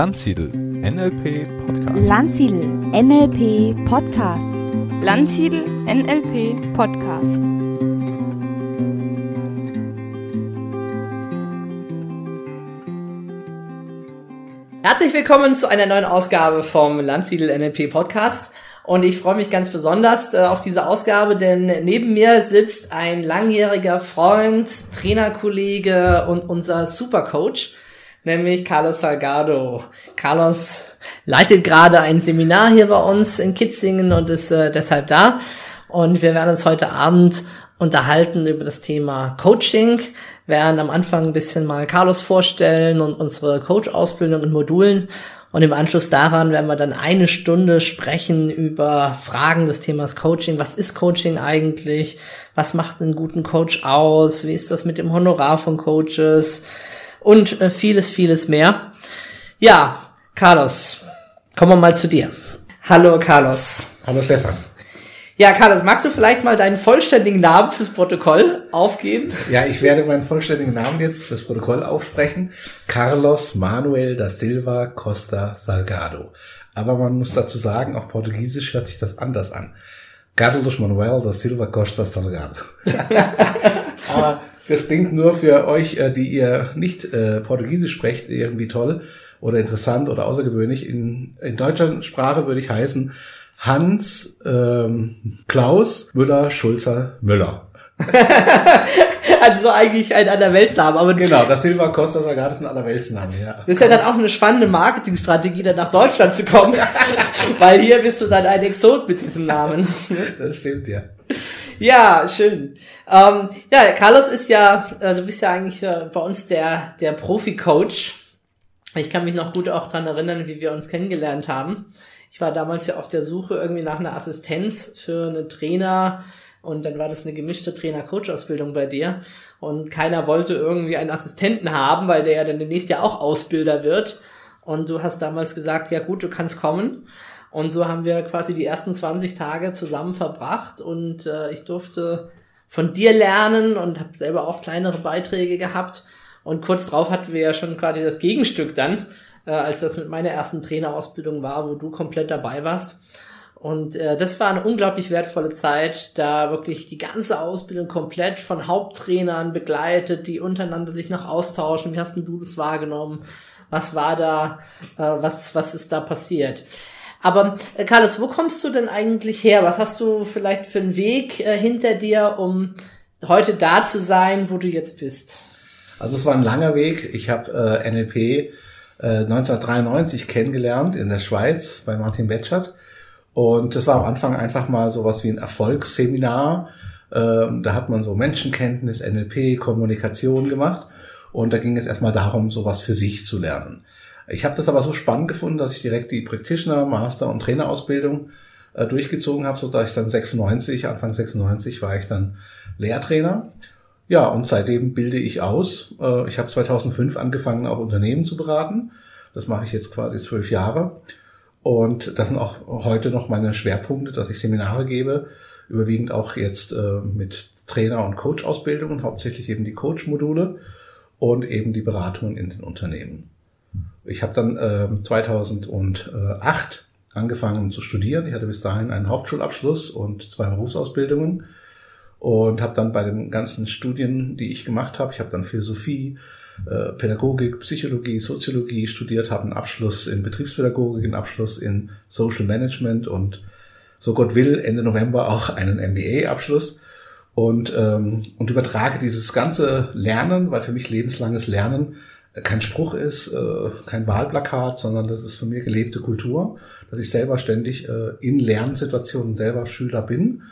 Landsiedel NLP Podcast. Landsiedel NLP Podcast. Landsiedel NLP Podcast. Herzlich willkommen zu einer neuen Ausgabe vom Landsiedel NLP Podcast. Und ich freue mich ganz besonders äh, auf diese Ausgabe, denn neben mir sitzt ein langjähriger Freund, Trainerkollege und unser Supercoach, nämlich Carlos Salgado. Carlos leitet gerade ein Seminar hier bei uns in Kitzingen und ist äh, deshalb da. Und wir werden uns heute Abend unterhalten über das Thema Coaching, werden am Anfang ein bisschen mal Carlos vorstellen und unsere Coach-Ausbildung in Modulen und im Anschluss daran werden wir dann eine Stunde sprechen über Fragen des Themas Coaching. Was ist Coaching eigentlich? Was macht einen guten Coach aus? Wie ist das mit dem Honorar von Coaches? Und äh, vieles, vieles mehr. Ja, Carlos, kommen wir mal zu dir. Hallo, Carlos. Hallo, Stefan. Ja, Carlos, magst du vielleicht mal deinen vollständigen Namen fürs Protokoll aufgeben? Ja, ich werde meinen vollständigen Namen jetzt fürs Protokoll aufsprechen. Carlos Manuel da Silva Costa Salgado. Aber man muss dazu sagen, auf Portugiesisch hört sich das anders an. Carlos Manuel da Silva Costa Salgado. Aber das klingt nur für euch, äh, die ihr nicht äh, Portugiesisch sprecht, irgendwie toll oder interessant oder außergewöhnlich. In, in deutscher Sprache würde ich heißen, Hans ähm, Klaus Müller Schulzer Müller. also so eigentlich ein Allerweltsname, aber genau, das Silva Costa Salgado ist ein Allerweltsname, ja. Das ist ja dann auch eine spannende Marketingstrategie, dann nach Deutschland zu kommen, weil hier bist du dann ein Exot mit diesem Namen. das stimmt, ja. Ja, schön. Ähm, ja, Carlos ist ja, also du bist ja eigentlich äh, bei uns der, der Profi-Coach. Ich kann mich noch gut auch dran erinnern, wie wir uns kennengelernt haben. Ich war damals ja auf der Suche irgendwie nach einer Assistenz für eine Trainer und dann war das eine gemischte Trainer-Coach-Ausbildung bei dir und keiner wollte irgendwie einen Assistenten haben, weil der ja dann demnächst ja auch Ausbilder wird und du hast damals gesagt, ja gut, du kannst kommen und so haben wir quasi die ersten 20 Tage zusammen verbracht und äh, ich durfte von dir lernen und habe selber auch kleinere Beiträge gehabt und kurz drauf hatten wir ja schon quasi das Gegenstück dann äh, als das mit meiner ersten Trainerausbildung war, wo du komplett dabei warst. Und äh, das war eine unglaublich wertvolle Zeit, da wirklich die ganze Ausbildung komplett von Haupttrainern begleitet, die untereinander sich noch austauschen. Wie hast denn du das wahrgenommen? Was war da, äh, was, was ist da passiert? Aber äh, Carlos, wo kommst du denn eigentlich her? Was hast du vielleicht für einen Weg äh, hinter dir, um heute da zu sein, wo du jetzt bist? Also es war ein langer Weg. Ich habe äh, NLP 1993 äh, kennengelernt in der Schweiz bei Martin Betschert. Und das war am Anfang einfach mal sowas wie ein Erfolgsseminar. Ähm, da hat man so Menschenkenntnis, NLP, Kommunikation gemacht. Und da ging es erstmal darum, sowas für sich zu lernen. Ich habe das aber so spannend gefunden, dass ich direkt die Practitioner, Master und Trainerausbildung äh, durchgezogen habe, so dass ich dann 96, Anfang 96 war ich dann Lehrtrainer. Ja, und seitdem bilde ich aus. Äh, ich habe 2005 angefangen, auch Unternehmen zu beraten. Das mache ich jetzt quasi zwölf Jahre. Und das sind auch heute noch meine Schwerpunkte, dass ich Seminare gebe, überwiegend auch jetzt äh, mit Trainer- und Coach-Ausbildungen, hauptsächlich eben die Coach-Module und eben die Beratungen in den Unternehmen. Ich habe dann 2008 äh, angefangen zu studieren. Ich hatte bis dahin einen Hauptschulabschluss und zwei Berufsausbildungen und habe dann bei den ganzen Studien, die ich gemacht habe, ich habe dann Philosophie, äh, Pädagogik, Psychologie, Soziologie studiert, habe einen Abschluss in Betriebspädagogik, einen Abschluss in Social Management und so Gott will Ende November auch einen MBA-Abschluss und ähm, und übertrage dieses ganze Lernen, weil für mich lebenslanges Lernen kein Spruch ist, äh, kein Wahlplakat, sondern das ist für mich gelebte Kultur, dass ich selber ständig äh, in Lernsituationen selber Schüler bin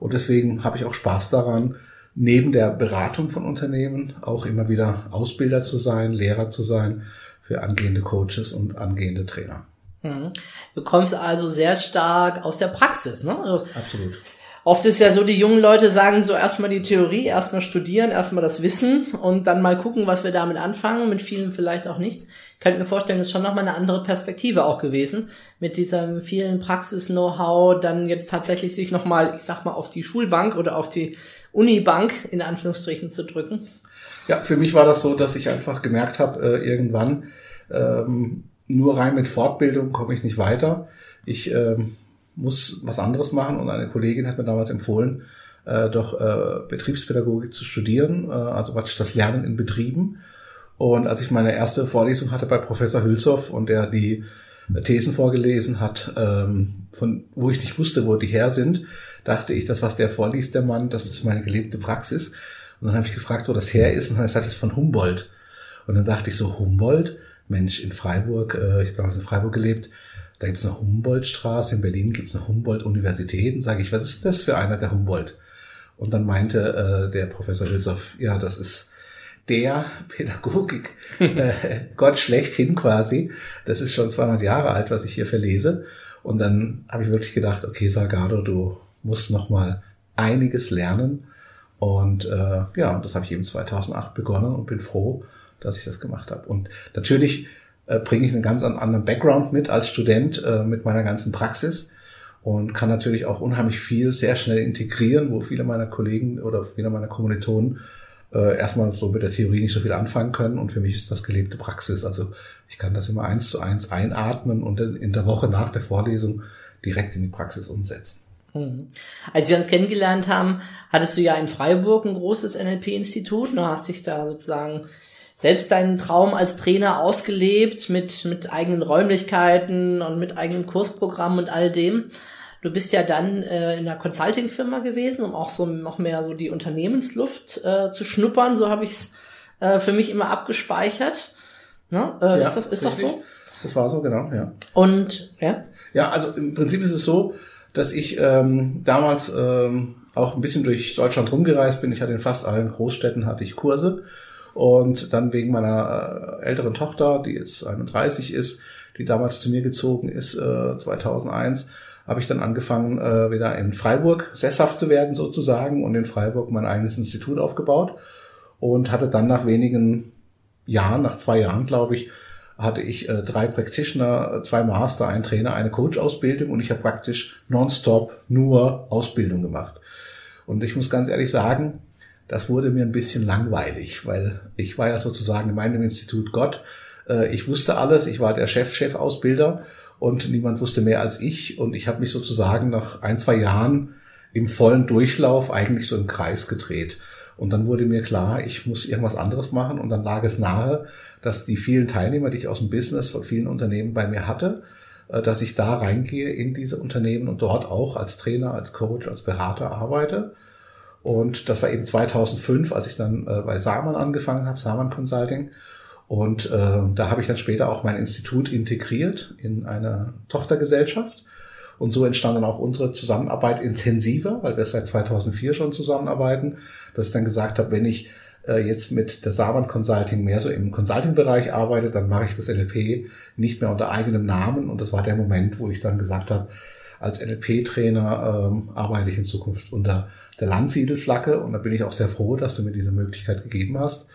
und deswegen habe ich auch Spaß daran, neben der Beratung von Unternehmen auch immer wieder Ausbilder zu sein, Lehrer zu sein für angehende Coaches und angehende Trainer. Mhm. Du kommst also sehr stark aus der Praxis, ne? Also Absolut. Oft ist ja so, die jungen Leute sagen so erstmal die Theorie, erstmal studieren, erstmal das Wissen und dann mal gucken, was wir damit anfangen, mit vielen vielleicht auch nichts. Ich könnte mir vorstellen, das ist schon nochmal eine andere Perspektive auch gewesen, mit diesem vielen Praxis-Know-how dann jetzt tatsächlich sich nochmal, ich sag mal, auf die Schulbank oder auf die Unibank in Anführungsstrichen zu drücken. Ja, für mich war das so, dass ich einfach gemerkt habe, äh, irgendwann, ähm, nur rein mit Fortbildung komme ich nicht weiter. Ich ähm, muss was anderes machen und eine Kollegin hat mir damals empfohlen, äh, doch äh, Betriebspädagogik zu studieren, äh, also praktisch das Lernen in Betrieben. Und als ich meine erste Vorlesung hatte bei Professor Hülshoff und der die Thesen vorgelesen hat, ähm, von wo ich nicht wusste, wo die her sind, dachte ich, das, was der vorliest, der Mann, das ist meine gelebte Praxis. Und dann habe ich gefragt, wo das her ist, und dann hat es von Humboldt. Und dann dachte ich so, Humboldt? Mensch, in Freiburg, äh, ich habe damals in Freiburg gelebt, da gibt es eine Humboldtstraße, in Berlin gibt es eine Humboldt-Universität. Und sage ich, was ist das für einer, der Humboldt? Und dann meinte äh, der Professor Hülshoff, ja, das ist der Pädagogik äh, Gott schlechthin quasi. Das ist schon 200 Jahre alt, was ich hier verlese. Und dann habe ich wirklich gedacht, okay, Salgado, du musst noch mal einiges lernen. Und äh, ja, das habe ich eben 2008 begonnen und bin froh, dass ich das gemacht habe. Und natürlich bringe ich einen ganz anderen Background mit als Student äh, mit meiner ganzen Praxis und kann natürlich auch unheimlich viel sehr schnell integrieren, wo viele meiner Kollegen oder viele meiner Kommilitonen äh, erstmal so mit der Theorie nicht so viel anfangen können und für mich ist das gelebte Praxis. Also ich kann das immer eins zu eins einatmen und in der Woche nach der Vorlesung direkt in die Praxis umsetzen. Mhm. Als wir uns kennengelernt haben, hattest du ja in Freiburg ein großes NLP-Institut, du hast dich da sozusagen selbst deinen Traum als Trainer ausgelebt mit, mit eigenen Räumlichkeiten und mit eigenem Kursprogramm und all dem. Du bist ja dann äh, in einer Consulting-Firma gewesen, um auch so noch mehr so die Unternehmensluft äh, zu schnuppern. So habe ich es äh, für mich immer abgespeichert. Ne? Äh, ja, ist das, ist das so? Das war so, genau, ja. Und, ja? Ja, also im Prinzip ist es so, dass ich ähm, damals ähm, auch ein bisschen durch Deutschland rumgereist bin. Ich hatte in fast allen Großstädten hatte ich Kurse und dann wegen meiner äh, älteren Tochter, die jetzt 31 ist, die damals zu mir gezogen ist, äh, 2001, habe ich dann angefangen, äh, wieder in Freiburg sesshaft zu werden sozusagen und in Freiburg mein eigenes Institut aufgebaut und hatte dann nach wenigen Jahren, nach zwei Jahren glaube ich, hatte ich äh, drei Practitioner, zwei Master, ein Trainer, eine Coach-Ausbildung und ich habe praktisch nonstop nur Ausbildung gemacht. Und ich muss ganz ehrlich sagen, das wurde mir ein bisschen langweilig, weil ich war ja sozusagen in meinem Institut Gott. Äh, ich wusste alles, ich war der Chef, Chef-Ausbilder und niemand wusste mehr als ich. Und ich habe mich sozusagen nach ein, zwei Jahren im vollen Durchlauf eigentlich so im Kreis gedreht. Und dann wurde mir klar, ich muss irgendwas anderes machen. Und dann lag es nahe, dass die vielen Teilnehmer, die ich aus dem Business von vielen Unternehmen bei mir hatte, äh, dass ich da reingehe in diese Unternehmen und dort auch als Trainer, als Coach, als Berater arbeite. Und das war eben 2005, als ich dann äh, bei Saman angefangen habe, Saman Consulting. Und äh, da habe ich dann später auch mein Institut integriert in eine Tochtergesellschaft. Und so entstand dann auch unsere Zusammenarbeit intensiver, weil wir seit 2004 schon zusammenarbeiten, dass ich dann gesagt habe, wenn ich äh, jetzt mit der Saban Consulting mehr so im Consulting-Bereich arbeite, dann mache ich das NLP nicht mehr unter eigenem Namen. Und das war der Moment, wo ich dann gesagt habe, als NLP-Trainer ähm, arbeite ich in Zukunft unter der Landsiedelflagge und da bin ich auch sehr froh, dass du mir diese Möglichkeit gegeben hast.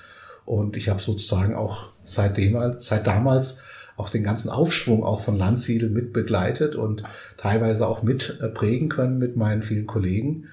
Und ich habe sozusagen auch seitdem, seit damals auch den ganzen Aufschwung auch von Landsiedel mit begleitet und teilweise auch mit äh, prägen können mit meinen vielen Kollegen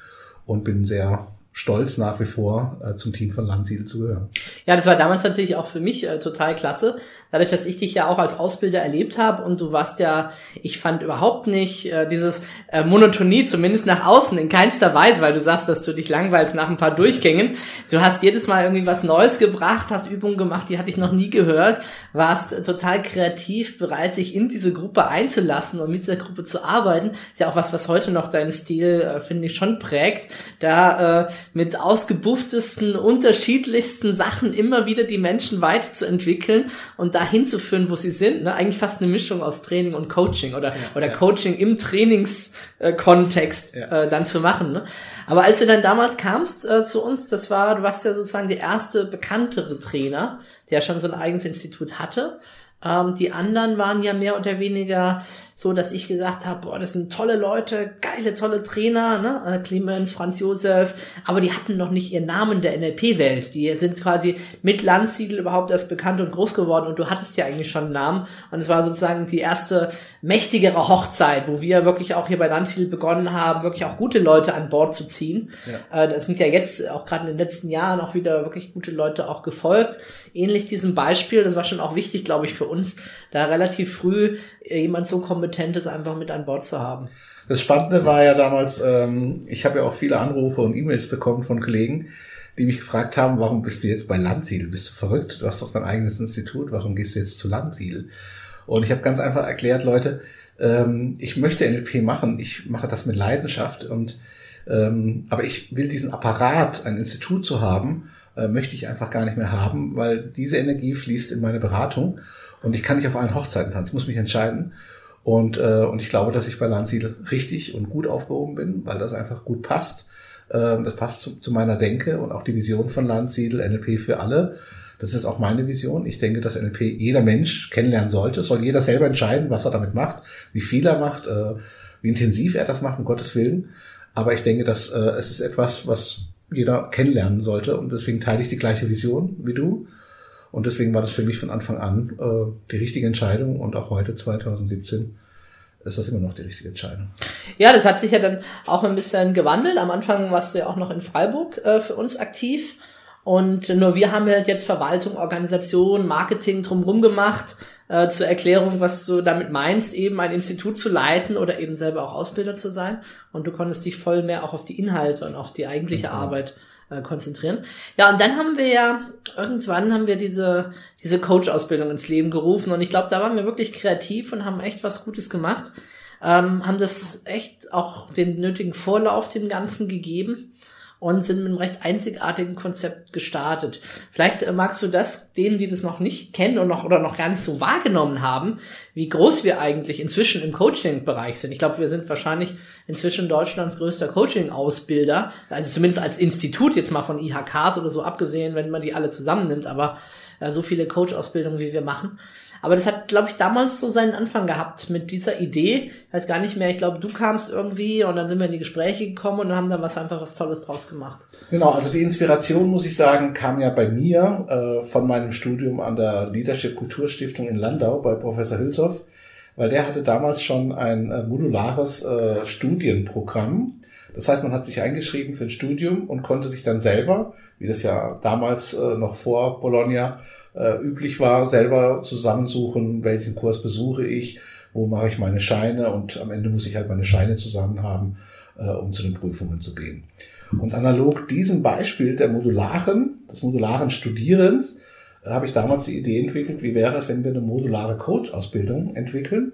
und bin sehr stolz nach wie vor äh, zum Team von Landsiedel zu gehören. Ja, das war damals natürlich auch für mich äh, total klasse. Dadurch, dass ich dich ja auch als Ausbilder erlebt habe und du warst ja, ich fand überhaupt nicht äh, dieses äh, Monotonie, zumindest nach außen, in keinster Weise, weil du sagst, dass du dich langweilst nach ein paar Durchgängen. Du hast jedes Mal irgendwie was Neues gebracht, hast Übungen gemacht, die hatte ich noch nie gehört, warst total kreativ, bereit, dich in diese Gruppe einzulassen und mit dieser Gruppe zu arbeiten. Ist ja auch was, was heute noch deinen Stil, äh, finde ich, schon prägt. Da äh, mit ausgebufftesten, unterschiedlichsten Sachen immer wieder die Menschen weiterzuentwickeln und dahin zu führen, wo sie sind. Ne? Eigentlich fast eine Mischung aus Training und Coaching oder, ja, oder ja. Coaching im Trainingskontext ja. äh, dann zu machen. Ne? Aber als du dann damals kamst äh, zu uns, das war, du warst ja sozusagen der erste bekanntere Trainer, der schon so ein eigenes Institut hatte. Ähm, die anderen waren ja mehr oder weniger so, dass ich gesagt habe, boah, das sind tolle Leute, geile, tolle Trainer, ne? Äh, Clemens, Franz Josef, aber die hatten noch nicht ihren Namen der NLP-Welt. Die sind quasi mit Landsiedel überhaupt erst bekannt und groß geworden und du hattest ja eigentlich schon einen Namen. Und es war sozusagen die erste mächtigere Hochzeit, wo wir wirklich auch hier bei Landsiedel begonnen haben, wirklich auch gute Leute an Bord zu ziehen. Ja. Äh, das sind ja jetzt auch gerade in den letzten Jahren auch wieder wirklich gute Leute auch gefolgt. Ähnlich diesem Beispiel, das war schon auch wichtig, glaube ich, für uns, da relativ früh jemand so kompetentes einfach mit an Bord zu haben. Das Spannende war ja damals, ähm, ich habe ja auch viele Anrufe und E-Mails bekommen von Kollegen, die mich gefragt haben, warum bist du jetzt bei Landsiedel? Bist du verrückt? Du hast doch dein eigenes Institut, warum gehst du jetzt zu Landsiedel? Und ich habe ganz einfach erklärt, Leute, ähm, ich möchte NLP machen, ich mache das mit Leidenschaft und ähm, aber ich will diesen Apparat, ein Institut zu haben, äh, möchte ich einfach gar nicht mehr haben, weil diese Energie fließt in meine Beratung und ich kann nicht auf allen Hochzeiten tanzen, ich muss mich entscheiden. Und, äh, und ich glaube, dass ich bei Landsiedel richtig und gut aufgehoben bin, weil das einfach gut passt. Äh, das passt zu, zu meiner Denke und auch die Vision von Landsiedel, NLP für alle. Das ist auch meine Vision. Ich denke, dass NLP jeder Mensch kennenlernen sollte. Es soll jeder selber entscheiden, was er damit macht, wie viel er macht, äh, wie intensiv er das macht, um Gottes Willen. Aber ich denke, dass äh, es ist etwas, was jeder kennenlernen sollte. Und deswegen teile ich die gleiche Vision wie du. Und deswegen war das für mich von Anfang an äh, die richtige Entscheidung und auch heute 2017 ist das immer noch die richtige Entscheidung. Ja, das hat sich ja dann auch ein bisschen gewandelt. Am Anfang warst du ja auch noch in Freiburg äh, für uns aktiv. Und nur wir haben halt jetzt Verwaltung, Organisation, Marketing drumherum gemacht, äh, zur Erklärung, was du damit meinst, eben ein Institut zu leiten oder eben selber auch Ausbilder zu sein. Und du konntest dich voll mehr auch auf die Inhalte und auf die eigentliche genau. Arbeit äh, konzentrieren. Ja, und dann haben wir ja, irgendwann haben wir diese, diese Coach-Ausbildung ins Leben gerufen und ich glaube, da waren wir wirklich kreativ und haben echt was Gutes gemacht. Ähm, haben das echt auch den nötigen Vorlauf dem Ganzen gegeben und sind mit einem recht einzigartigen Konzept gestartet. Vielleicht magst du das denen, die das noch nicht kennen und noch oder noch gar nicht so wahrgenommen haben, wie groß wir eigentlich inzwischen im Coaching-Bereich sind. Ich glaube, wir sind wahrscheinlich inzwischen Deutschlands größter Coaching-Ausbilder, also zumindest als Institut jetzt mal von IHKs oder so abgesehen, wenn man die alle zusammennimmt, aber äh, so viele Coach-Ausbildungen, wie wir machen. Aber das hat, glaube ich, damals so seinen Anfang gehabt mit dieser Idee. Ich weiß gar nicht mehr, ich glaube, du kamst irgendwie und dann sind wir in die Gespräche gekommen und haben dann was einfach was Tolles draus gemacht. Genau, also die Inspiration, muss ich sagen, kam ja bei mir äh, von meinem Studium an der Leadership Kulturstiftung in Landau bei Professor Hülshoff, weil der hatte damals schon ein äh, modulares äh, Studienprogramm. Das heißt, man hat sich eingeschrieben für ein Studium und konnte sich dann selber, wie das ja damals äh, noch vor Bologna äh, üblich war, selber zusammensuchen, welchen Kurs besuche ich, wo mache ich meine Scheine und am Ende muss ich halt meine Scheine zusammen haben, äh, um zu den Prüfungen zu gehen. Und analog diesem Beispiel der modularen, des modularen Studierens, äh, habe ich damals die Idee entwickelt, wie wäre es, wenn wir eine modulare Code-Ausbildung entwickeln,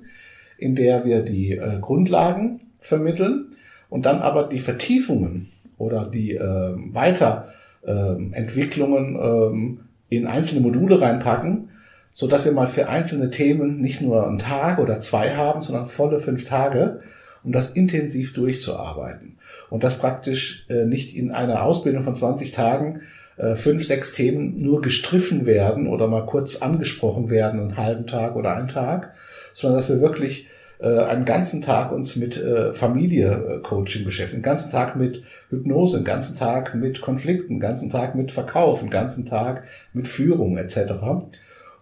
in der wir die äh, Grundlagen vermitteln und dann aber die Vertiefungen oder die äh, Weiterentwicklungen ähm, in einzelne Module reinpacken, so dass wir mal für einzelne Themen nicht nur einen Tag oder zwei haben, sondern volle fünf Tage, um das intensiv durchzuarbeiten. Und das praktisch äh, nicht in einer Ausbildung von 20 Tagen äh, fünf, sechs Themen nur gestriffen werden oder mal kurz angesprochen werden, einen halben Tag oder einen Tag, sondern dass wir wirklich äh, einen ganzen Tag uns mit äh, Familie-Coaching beschäftigen, einen ganzen Tag mit Hypnose, einen ganzen Tag mit Konflikten, einen ganzen Tag mit Verkauf, einen ganzen Tag mit Führung etc.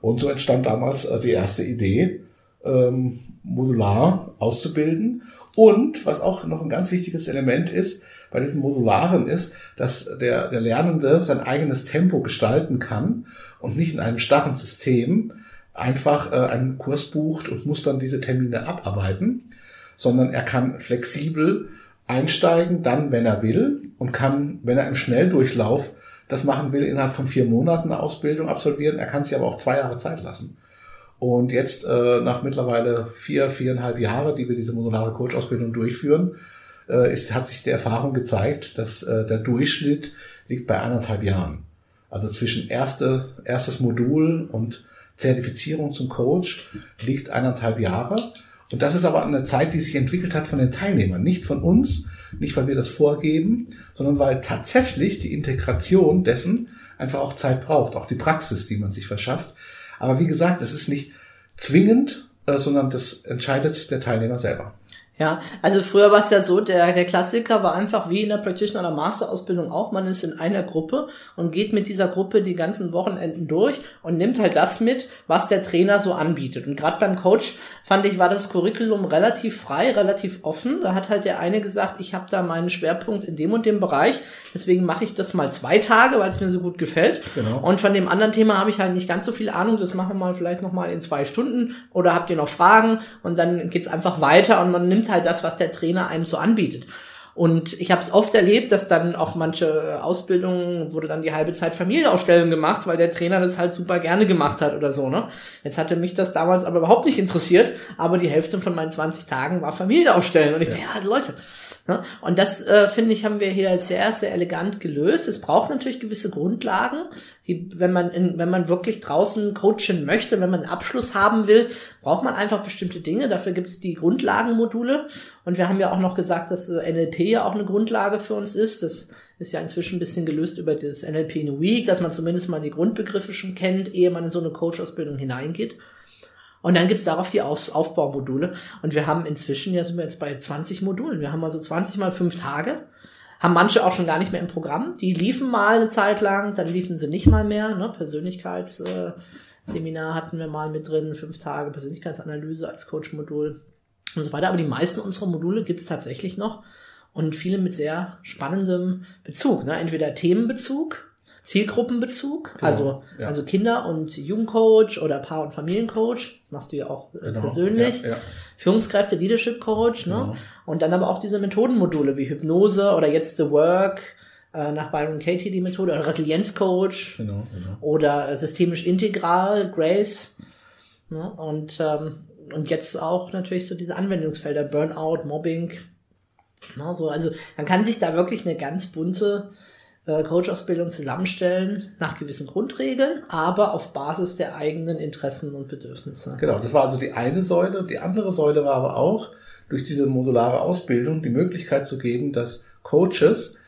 Und so entstand damals äh, die erste Idee, ähm, modular auszubilden. Und was auch noch ein ganz wichtiges Element ist, bei diesem Modularen ist, dass der, der Lernende sein eigenes Tempo gestalten kann und nicht in einem starren System einfach äh, einen Kurs bucht und muss dann diese Termine abarbeiten, sondern er kann flexibel einsteigen, dann, wenn er will, und kann, wenn er im Schnelldurchlauf das machen will, innerhalb von vier Monaten eine Ausbildung absolvieren. Er kann sich aber auch zwei Jahre Zeit lassen. Und jetzt, äh, nach mittlerweile vier, viereinhalb Jahre, die wir diese modulare Coach-Ausbildung durchführen, äh, ist, hat sich die Erfahrung gezeigt, dass äh, der Durchschnitt liegt bei anderthalb Jahren. Also zwischen erste, erstes Modul und Zertifizierung zum Coach liegt eineinhalb Jahre. Und das ist aber eine Zeit, die sich entwickelt hat von den Teilnehmern, nicht von uns, nicht weil wir das vorgeben, sondern weil tatsächlich die Integration dessen einfach auch Zeit braucht, auch die Praxis, die man sich verschafft. Aber wie gesagt, es ist nicht zwingend äh, sondern das entscheidet der Teilnehmer selber. Ja, also früher war es ja so, der, der Klassiker war einfach wie in der Practitioner- oder Masterausbildung auch, man ist in einer Gruppe und geht mit dieser Gruppe die ganzen Wochenenden durch und nimmt halt das mit, was der Trainer so anbietet. Und gerade beim Coach fand ich, war das Curriculum relativ frei, relativ offen. Da hat halt der eine gesagt, ich habe da meinen Schwerpunkt in dem und dem Bereich, deswegen mache ich das mal zwei Tage, weil es mir so gut gefällt. Genau. Und von dem anderen Thema habe ich halt nicht ganz so viel Ahnung, das machen wir mal vielleicht nochmal in zwei Stunden oder habt ihr noch Fragen und dann geht's einfach weiter und man nimmt halt das, was der Trainer einem so anbietet. Und ich habe es oft erlebt, dass dann auch manche Ausbildungen wurde dann die halbe Zeit Familienaufstellung gemacht, weil der Trainer das halt super gerne gemacht hat oder so. Ne? Jetzt hatte mich das damals aber überhaupt nicht interessiert, aber die Hälfte von meinen 20 Tagen war Familienaufstellen. Und ich dachte, ja, Leute. Ne? Und das, äh, finde ich, haben wir hier sehr, sehr elegant gelöst. Es braucht natürlich gewisse Grundlagen, die, wenn man in, wenn man wirklich draußen coachen möchte, wenn man einen Abschluss haben will, braucht man einfach bestimmte Dinge. Dafür gibt es die Grundlagenmodule. Und wir haben ja auch noch gesagt, dass äh, NLP ja auch eine Grundlage für uns ist. Das ist ja inzwischen ein bisschen gelöst über das NLP in a Week, dass man zumindest mal die Grundbegriffe schon kennt, ehe man in so eine Coach-Ausbildung hineingeht. Und dann gibt's darauf die Auf Aufbaumodule. Und wir haben inzwischen, ja sind wir jetzt bei 20 Modulen. Wir haben also 20 mal fünf Tage. Haben manche auch schon gar nicht mehr im Programm. Die liefen mal eine Zeit lang, dann liefen sie nicht mal mehr. Ne? Persönlichkeitsseminar hatten wir mal mit drin, fünf Tage Persönlichkeitsanalyse als Coach-Modul und so weiter. Aber die meisten unserer Module gibt's tatsächlich noch und viele mit sehr spannendem Bezug. Ne? Entweder Themenbezug, Zielgruppenbezug, Genau, also, ja. also Kinder- und Jugendcoach oder Paar- und Familiencoach, machst du ja auch äh, Genau, persönlich. ja, ja. Führungskräfte, Leadership Coach, ne? Genau. Und dann aber auch diese Methodenmodule wie Hypnose oder jetzt The Work, äh, nach Byron Katie die Methode, oder Resilienzcoach Genau, genau. oder äh, systemisch integral, Graves. Ne? Und, ähm, und jetzt auch natürlich so diese Anwendungsfelder, Burnout, Mobbing. Ne? So, also man kann sich da wirklich eine ganz bunte äh, Coach-Ausbildung zusammenstellen nach gewissen Grundregeln, aber auf Basis der eigenen Interessen und Bedürfnisse. Genau, das war also die eine Säule. Die andere Säule war aber auch, durch diese modulare Ausbildung die Möglichkeit zu geben, dass Coaches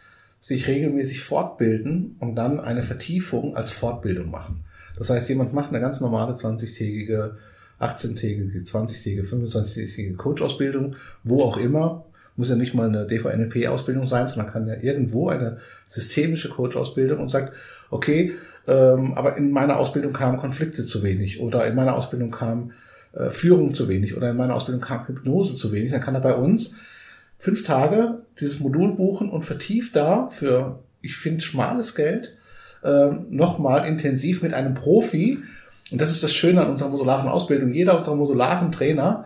sich regelmäßig fortbilden und dann eine Vertiefung als Fortbildung machen. Das heißt, jemand macht eine ganz normale 20-tägige, 18-tägige, 20-tägige, 25-tägige Coach-Ausbildung, wo auch immer. Muss ja nicht mal eine DVNLP-Ausbildung sein, sondern kann ja irgendwo eine systemische Coach-Ausbildung und sagt, okay, ähm, aber in meiner Ausbildung kamen Konflikte zu wenig oder in meiner Ausbildung kam äh, Führung zu wenig oder in meiner Ausbildung kam Hypnose zu wenig, dann kann er bei uns fünf Tage dieses Modul buchen und vertieft da für, ich finde, schmales Geld ähm, nochmal intensiv mit einem Profi. Und das ist das Schöne an unserer modularen Ausbildung. Jeder unserer modularen Trainer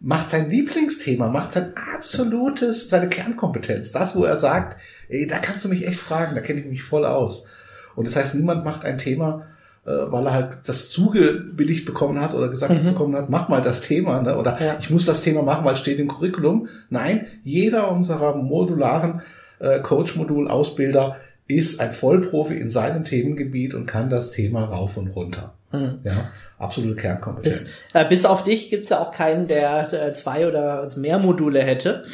macht sein Lieblingsthema, macht sein absolutes, seine Kernkompetenz. Das, wo er sagt, ey, da kannst du mich echt fragen, da kenne ich mich voll aus. Und das heißt, niemand macht ein Thema, äh, weil er halt das zugebilligt bekommen hat oder gesagt Mhm. bekommen hat, mach mal das Thema, ne? oder Ja. ich muss das Thema machen, weil es steht im Curriculum. Nein, jeder unserer modularen äh, Coach-Modul-Ausbilder ist ein Vollprofi in seinem Themengebiet und kann das Thema rauf und runter. Mhm. Ja, absolute Kernkompetenz. Bis, äh, bis auf dich gibt's ja auch keinen, der äh, zwei oder mehr Module hätte.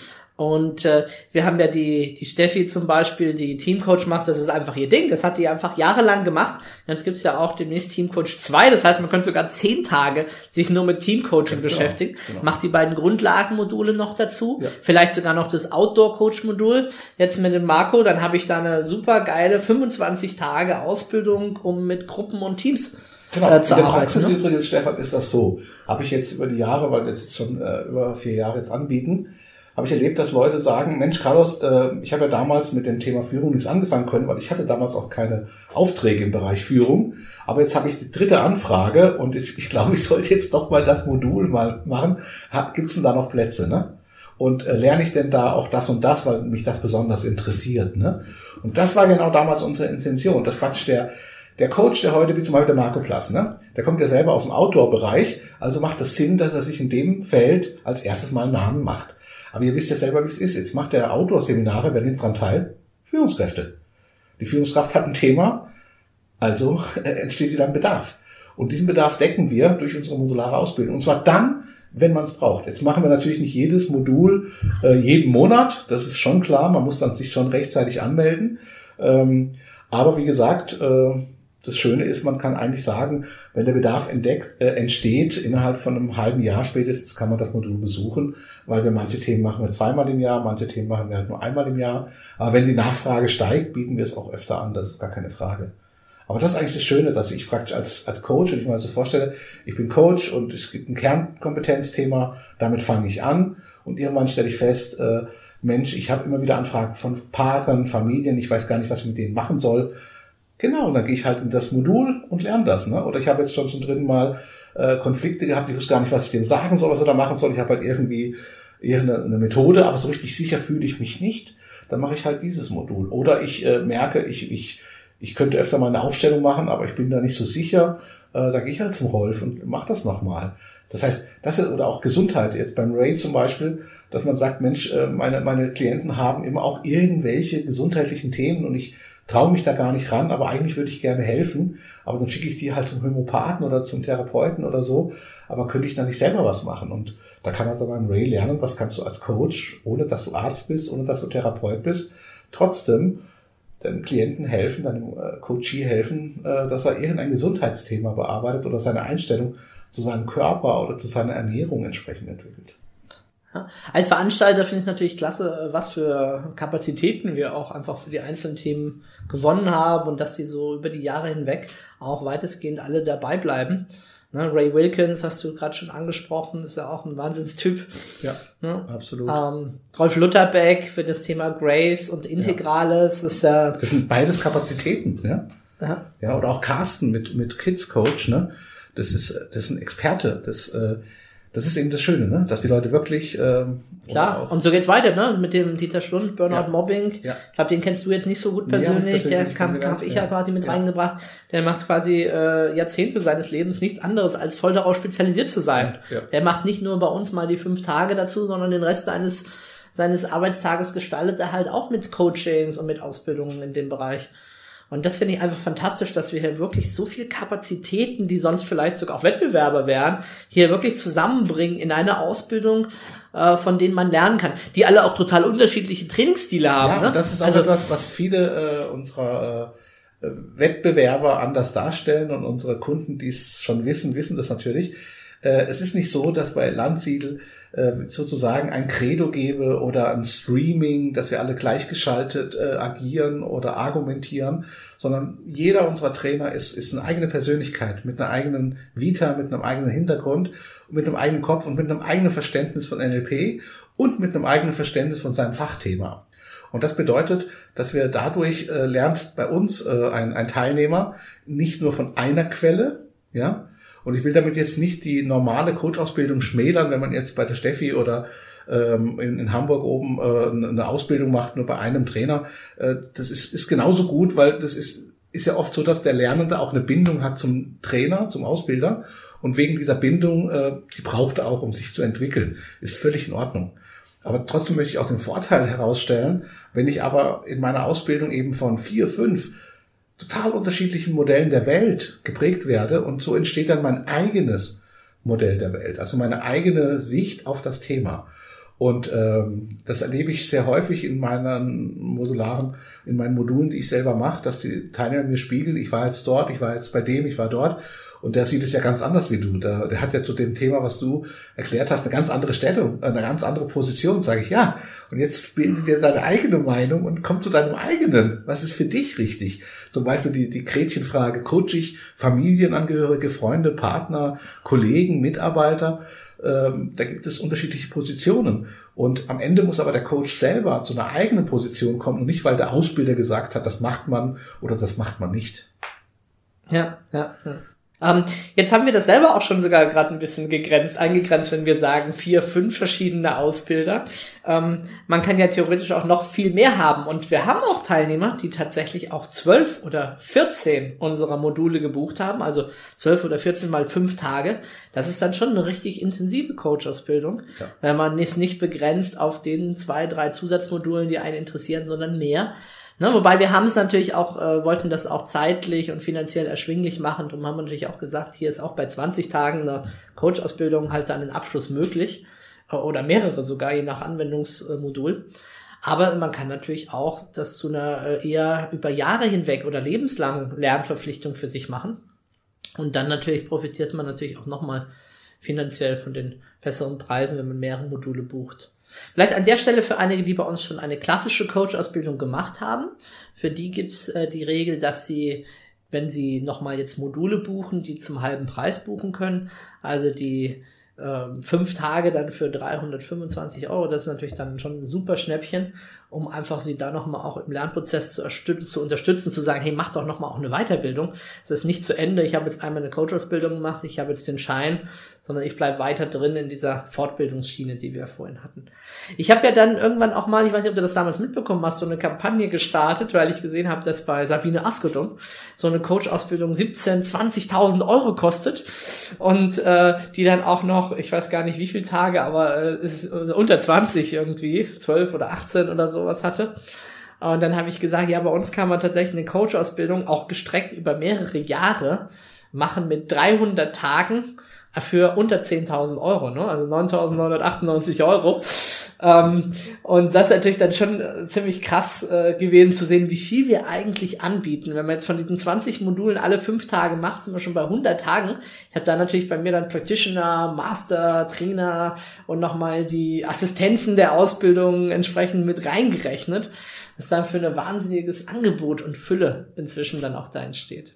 Und äh, wir haben ja die, die Steffi zum Beispiel, die Teamcoach macht, das ist einfach ihr Ding. Das hat die einfach jahrelang gemacht. Jetzt gibt's ja auch demnächst Teamcoach 2. Das heißt, man könnte sogar zehn Tage sich nur mit Teamcoaching Ganz genau, beschäftigen. genau. Macht die beiden Grundlagenmodule noch dazu. Ja. Vielleicht sogar noch das Outdoor-Coach-Modul. Jetzt mit dem Marco, dann habe ich da eine super geile 25 Tage Ausbildung, um mit Gruppen und Teams Genau, äh, in zu der arbeiten. Praxis Ne? übrigens, Stefan, ist das so. Habe ich jetzt über die Jahre, weil das jetzt schon äh, über vier Jahre jetzt anbieten, habe ich erlebt, dass Leute sagen, Mensch, Carlos, äh, ich habe ja damals mit dem Thema Führung nichts angefangen können, weil ich hatte damals auch keine Aufträge im Bereich Führung. Aber jetzt habe ich die dritte Anfrage und ich, ich glaube, ich sollte jetzt doch mal das Modul mal machen. Gibt es denn da noch Plätze, ne? Und äh, lerne ich denn da auch das und das, weil mich das besonders interessiert, ne? Und das war genau damals unsere Intention, dass praktisch der, der Coach, der heute, wie zum Beispiel der Marco Plass, ne? der kommt ja selber aus dem Outdoor-Bereich, also macht es Sinn, dass er sich in dem Feld als erstes mal einen Namen macht. Aber ihr wisst ja selber, wie es ist. Jetzt macht er Outdoor-Seminare, wer nimmt dran teil? Führungskräfte. Die Führungskraft hat ein Thema, also entsteht wieder ein Bedarf. Und diesen Bedarf decken wir durch unsere modulare Ausbildung. Und zwar dann, wenn man es braucht. Jetzt machen wir natürlich nicht jedes Modul äh, jeden Monat, das ist schon klar, man muss dann sich schon rechtzeitig anmelden. Ähm, aber wie gesagt, äh, das Schöne ist, man kann eigentlich sagen, wenn der Bedarf entdeckt, äh, entsteht, innerhalb von einem halben Jahr spätestens kann man das Modul besuchen, weil wir manche Themen machen wir zweimal im Jahr, manche Themen machen wir halt nur einmal im Jahr. Aber wenn die Nachfrage steigt, bieten wir es auch öfter an, das ist gar keine Frage. Aber das ist eigentlich das Schöne, dass ich praktisch als, als Coach, wenn ich mir das so vorstelle, ich bin Coach und es gibt ein Kernkompetenzthema, damit fange ich an und irgendwann stelle ich fest, äh, Mensch, ich habe immer wieder Anfragen von Paaren, Familien, ich weiß gar nicht, was ich mit denen machen soll. Genau, und dann gehe ich halt in das Modul und lerne das. Ne? Oder ich habe jetzt schon zum dritten Mal äh, Konflikte gehabt, ich wusste gar nicht, was ich dem sagen soll, was er da machen soll. Ich habe halt irgendwie irgendeine eine Methode, aber so richtig sicher fühle ich mich nicht. Dann mache ich halt dieses Modul. Oder ich äh, merke, ich, ich, ich könnte öfter mal eine Aufstellung machen, aber ich bin da nicht so sicher. Äh, da gehe ich halt zum Rolf und mache das nochmal. Das heißt, das ist, oder auch Gesundheit, jetzt beim Ray zum Beispiel, dass man sagt, Mensch, äh, meine, meine Klienten haben immer auch irgendwelche gesundheitlichen Themen und ich traue mich da gar nicht ran, aber eigentlich würde ich gerne helfen. Aber dann schicke ich die halt zum Homöopathen oder zum Therapeuten oder so. Aber könnte ich da nicht selber was machen? Und da kann man dann beim Ray lernen, was kannst du als Coach, ohne dass du Arzt bist, ohne dass du Therapeut bist, trotzdem deinem Klienten helfen, deinem äh, Coachie helfen, äh, dass er irgendein Gesundheitsthema bearbeitet oder seine Einstellung zu seinem Körper oder zu seiner Ernährung entsprechend entwickelt. Ja. Als Veranstalter finde ich es natürlich klasse, was für Kapazitäten wir auch einfach für die einzelnen Themen gewonnen haben und dass die so über die Jahre hinweg auch weitestgehend alle dabei bleiben. Ne, Ray Wilkins hast du gerade schon angesprochen, ist ja auch ein Wahnsinnstyp. Ja, ne? absolut. Ähm, Rolf Lutherbeck für das Thema Graves und Integrales ja. ist ja. Das sind beides Kapazitäten, ja. Ja, ja oder auch Carsten mit mit Kids Coach, ne? Das ist das ist ein Experte, das äh, das ist eben das Schöne, ne? dass die Leute wirklich. Ähm, Klar, und so geht's weiter, ne? Mit dem Dieter Schlund, Burnout ja. Mobbing. Ja. Ich glaube, den kennst du jetzt nicht so gut persönlich. Ja, der kam, habe ich ja, quasi mit reingebracht. Der macht quasi äh, Jahrzehnte seines Lebens nichts anderes, als voll darauf spezialisiert zu sein. Ja. Der macht nicht nur bei uns mal die fünf Tage dazu, sondern den Rest seines seines Arbeitstages gestaltet er halt auch mit Coachings und mit Ausbildungen in dem Bereich. Und das finde ich einfach fantastisch, dass wir hier wirklich so viel Kapazitäten, die sonst vielleicht sogar auch Wettbewerber wären, hier wirklich zusammenbringen in eine Ausbildung, äh, von denen man lernen kann, die alle auch total unterschiedliche Trainingsstile haben. Ja, ne? das ist also, etwas, was viele äh, unserer äh, Wettbewerber anders darstellen und unsere Kunden, die es schon wissen, wissen das natürlich. Äh, es ist nicht so, dass bei Landsiedel äh, sozusagen ein Credo gebe oder ein Streaming, dass wir alle gleichgeschaltet äh, agieren oder argumentieren, sondern jeder unserer Trainer ist, ist eine eigene Persönlichkeit mit einer eigenen Vita, mit einem eigenen Hintergrund, mit einem eigenen Kopf und mit einem eigenen Verständnis von NLP und mit einem eigenen Verständnis von seinem Fachthema. Und das bedeutet, dass wir dadurch äh, lernt bei uns äh, ein, ein Teilnehmer nicht nur von einer Quelle, ja, und ich will damit jetzt nicht die normale Coach-Ausbildung schmälern, wenn man jetzt bei der Steffi oder ähm, in, in Hamburg oben äh, eine Ausbildung macht, nur bei einem Trainer. Äh, das ist, ist genauso gut, weil das ist, ist ja oft so, dass der Lernende auch eine Bindung hat zum Trainer, zum Ausbilder. Und wegen dieser Bindung, äh, die braucht er auch, um sich zu entwickeln. Ist völlig in Ordnung. Aber trotzdem möchte ich auch den Vorteil herausstellen, wenn ich aber in meiner Ausbildung eben von vier, fünf total unterschiedlichen Modellen der Welt geprägt werde und so entsteht dann mein eigenes Modell der Welt, also meine eigene Sicht auf das Thema. Und ähm, das erlebe ich sehr häufig in meinen modularen, in meinen Modulen, die ich selber mache, dass die Teilnehmer mir spiegeln, ich war jetzt dort, ich war jetzt bei dem, ich war dort und der sieht es ja ganz anders wie du. Der, der hat ja zu dem Thema, was du erklärt hast, eine ganz andere Stellung, eine ganz andere Position, sage ich ja. Und jetzt bilde dir deine eigene Meinung und komm zu deinem eigenen. Was ist für dich richtig? Zum Beispiel die, die Gretchenfrage, coach ich Familienangehörige, Freunde, Partner, Kollegen, Mitarbeiter? Ähm, da gibt es unterschiedliche Positionen. Und am Ende muss aber der Coach selber zu einer eigenen Position kommen und nicht, weil der Ausbilder gesagt hat, das macht man oder das macht man nicht. Ja, ja, ja. Ähm, jetzt haben wir das selber auch schon sogar gerade ein bisschen gegrenzt, eingegrenzt, wenn wir sagen vier, fünf verschiedene Ausbilder. Ähm, man kann ja theoretisch auch noch viel mehr haben und wir haben auch Teilnehmer, die tatsächlich auch zwölf oder vierzehn unserer Module gebucht haben, also zwölf oder vierzehn mal fünf Tage. Das ist dann schon eine richtig intensive Coach-Ausbildung, ja. wenn man ist nicht begrenzt auf den zwei, drei Zusatzmodulen, die einen interessieren, sondern mehr. Ne, wobei wir haben es natürlich auch, äh, wollten das auch zeitlich und finanziell erschwinglich machen und haben natürlich auch gesagt, hier ist auch bei 20 Tagen eine Coach-Ausbildung halt dann ein Abschluss möglich äh, oder mehrere sogar, je nach Anwendungsmodul. Aber man kann natürlich auch das zu einer äh, eher über Jahre hinweg oder lebenslang Lernverpflichtung für sich machen. Und dann natürlich profitiert man natürlich auch nochmal finanziell von den besseren Preisen, wenn man mehrere Module bucht. Vielleicht an der Stelle für einige, die bei uns schon eine klassische Coach-Ausbildung gemacht haben, für die gibt's äh, die Regel, dass sie, wenn sie nochmal jetzt Module buchen, die zum halben Preis buchen können. Also die äh, fünf Tage dann für 325 Euro, das ist natürlich dann schon ein super Schnäppchen um einfach sie da nochmal auch im Lernprozess zu, zu, unterstützen, zu sagen, hey, mach doch nochmal auch eine Weiterbildung. Es ist nicht zu Ende, ich habe jetzt einmal eine Coach-Ausbildung gemacht, ich habe jetzt den Schein, sondern ich bleibe weiter drin in dieser Fortbildungsschiene, die wir vorhin hatten. Ich habe ja dann irgendwann auch mal, ich weiß nicht, ob du das damals mitbekommen hast, so eine Kampagne gestartet, weil ich gesehen habe, dass bei Sabine Askodum so eine Coach-Ausbildung 17, 20.000 Euro kostet und äh, die dann auch noch, ich weiß gar nicht wie viele Tage, aber äh, ist unter 20 irgendwie, 12 oder 18 oder so, sowas hatte. Und dann habe ich gesagt, ja, bei uns kann man tatsächlich eine Coach-Ausbildung auch gestreckt über mehrere Jahre machen mit 300 Tagen für unter 10.000 Euro, ne? also 9.998 Euro. Ähm, und das ist natürlich dann schon äh, ziemlich krass äh, gewesen zu sehen, wie viel wir eigentlich anbieten. Wenn man jetzt von diesen 20 Modulen alle fünf Tage macht, sind wir schon bei 100 Tagen. Ich habe da natürlich bei mir dann Practitioner, Master, Trainer und nochmal die Assistenzen der Ausbildung entsprechend mit reingerechnet. Was dann für ein wahnsinniges Angebot und Fülle inzwischen dann auch da entsteht.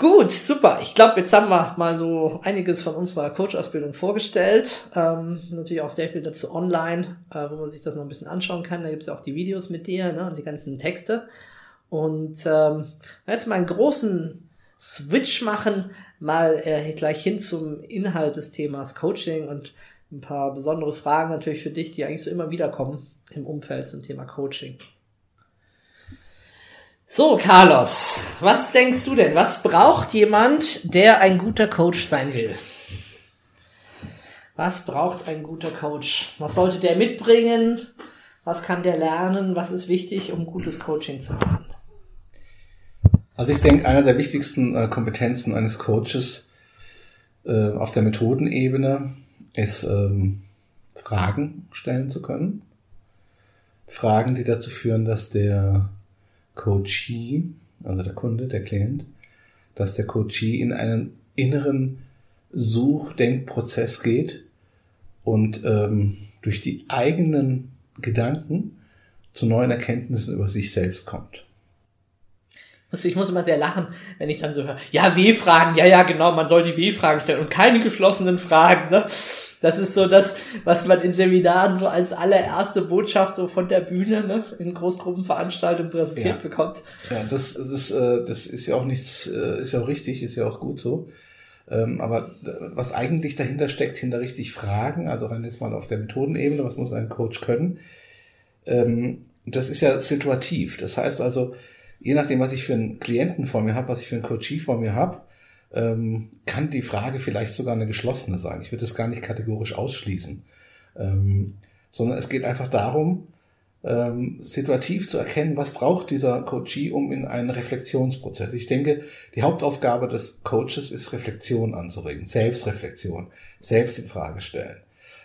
Gut, super. Ich glaube, jetzt haben wir mal so einiges von unserer Coach-Ausbildung vorgestellt. Ähm, natürlich auch sehr viel dazu online, äh, wo man sich das noch ein bisschen anschauen kann. Da gibt es ja auch die Videos mit dir ne, und die ganzen Texte. Und ähm, jetzt mal einen großen Switch machen, mal äh, gleich hin zum Inhalt des Themas Coaching und ein paar besondere Fragen natürlich für dich, die eigentlich so immer wieder kommen im Umfeld zum Thema Coaching. So, Carlos, was denkst du denn? Was braucht jemand, der ein guter Coach sein will? Was braucht ein guter Coach? Was sollte der mitbringen? Was kann der lernen? Was ist wichtig, um gutes Coaching zu machen? Also ich denke, einer der wichtigsten äh, Kompetenzen eines Coaches äh, auf der Methodenebene ist, ähm, Fragen stellen zu können. Fragen, die dazu führen, dass der Coachee, also der Kunde, der Klient, dass der Coachee in einen inneren Suchdenkprozess geht und ähm, durch die eigenen Gedanken zu neuen Erkenntnissen über sich selbst kommt. Ich muss immer sehr lachen, wenn ich dann so höre, ja, W-Fragen, ja, ja, genau, man soll die W-Fragen stellen und keine geschlossenen Fragen, ne? Das ist so das, was man in Seminaren so als allererste Botschaft so von der Bühne ne, in Großgruppenveranstaltungen präsentiert ja. bekommt. Ja, das, das, äh, das ist ja auch nichts, äh, ist ja auch richtig, ist ja auch gut so. Ähm, aber was eigentlich dahinter steckt, hinter richtig Fragen, also rein jetzt mal auf der Methodenebene, was muss ein Coach können, ähm, das ist ja situativ. Das heißt also, je nachdem, was ich für einen Klienten vor mir habe, was ich für einen Coachie vor mir habe, ähm, kann die Frage vielleicht sogar eine geschlossene sein. Ich würde es gar nicht kategorisch ausschließen, ähm, sondern es geht einfach darum, ähm, situativ zu erkennen, was braucht dieser Coachee, um in einen Reflexionsprozess. Ich denke, die Hauptaufgabe des Coaches ist Reflexion anzuregen, Selbstreflexion, selbst in Frage stellen.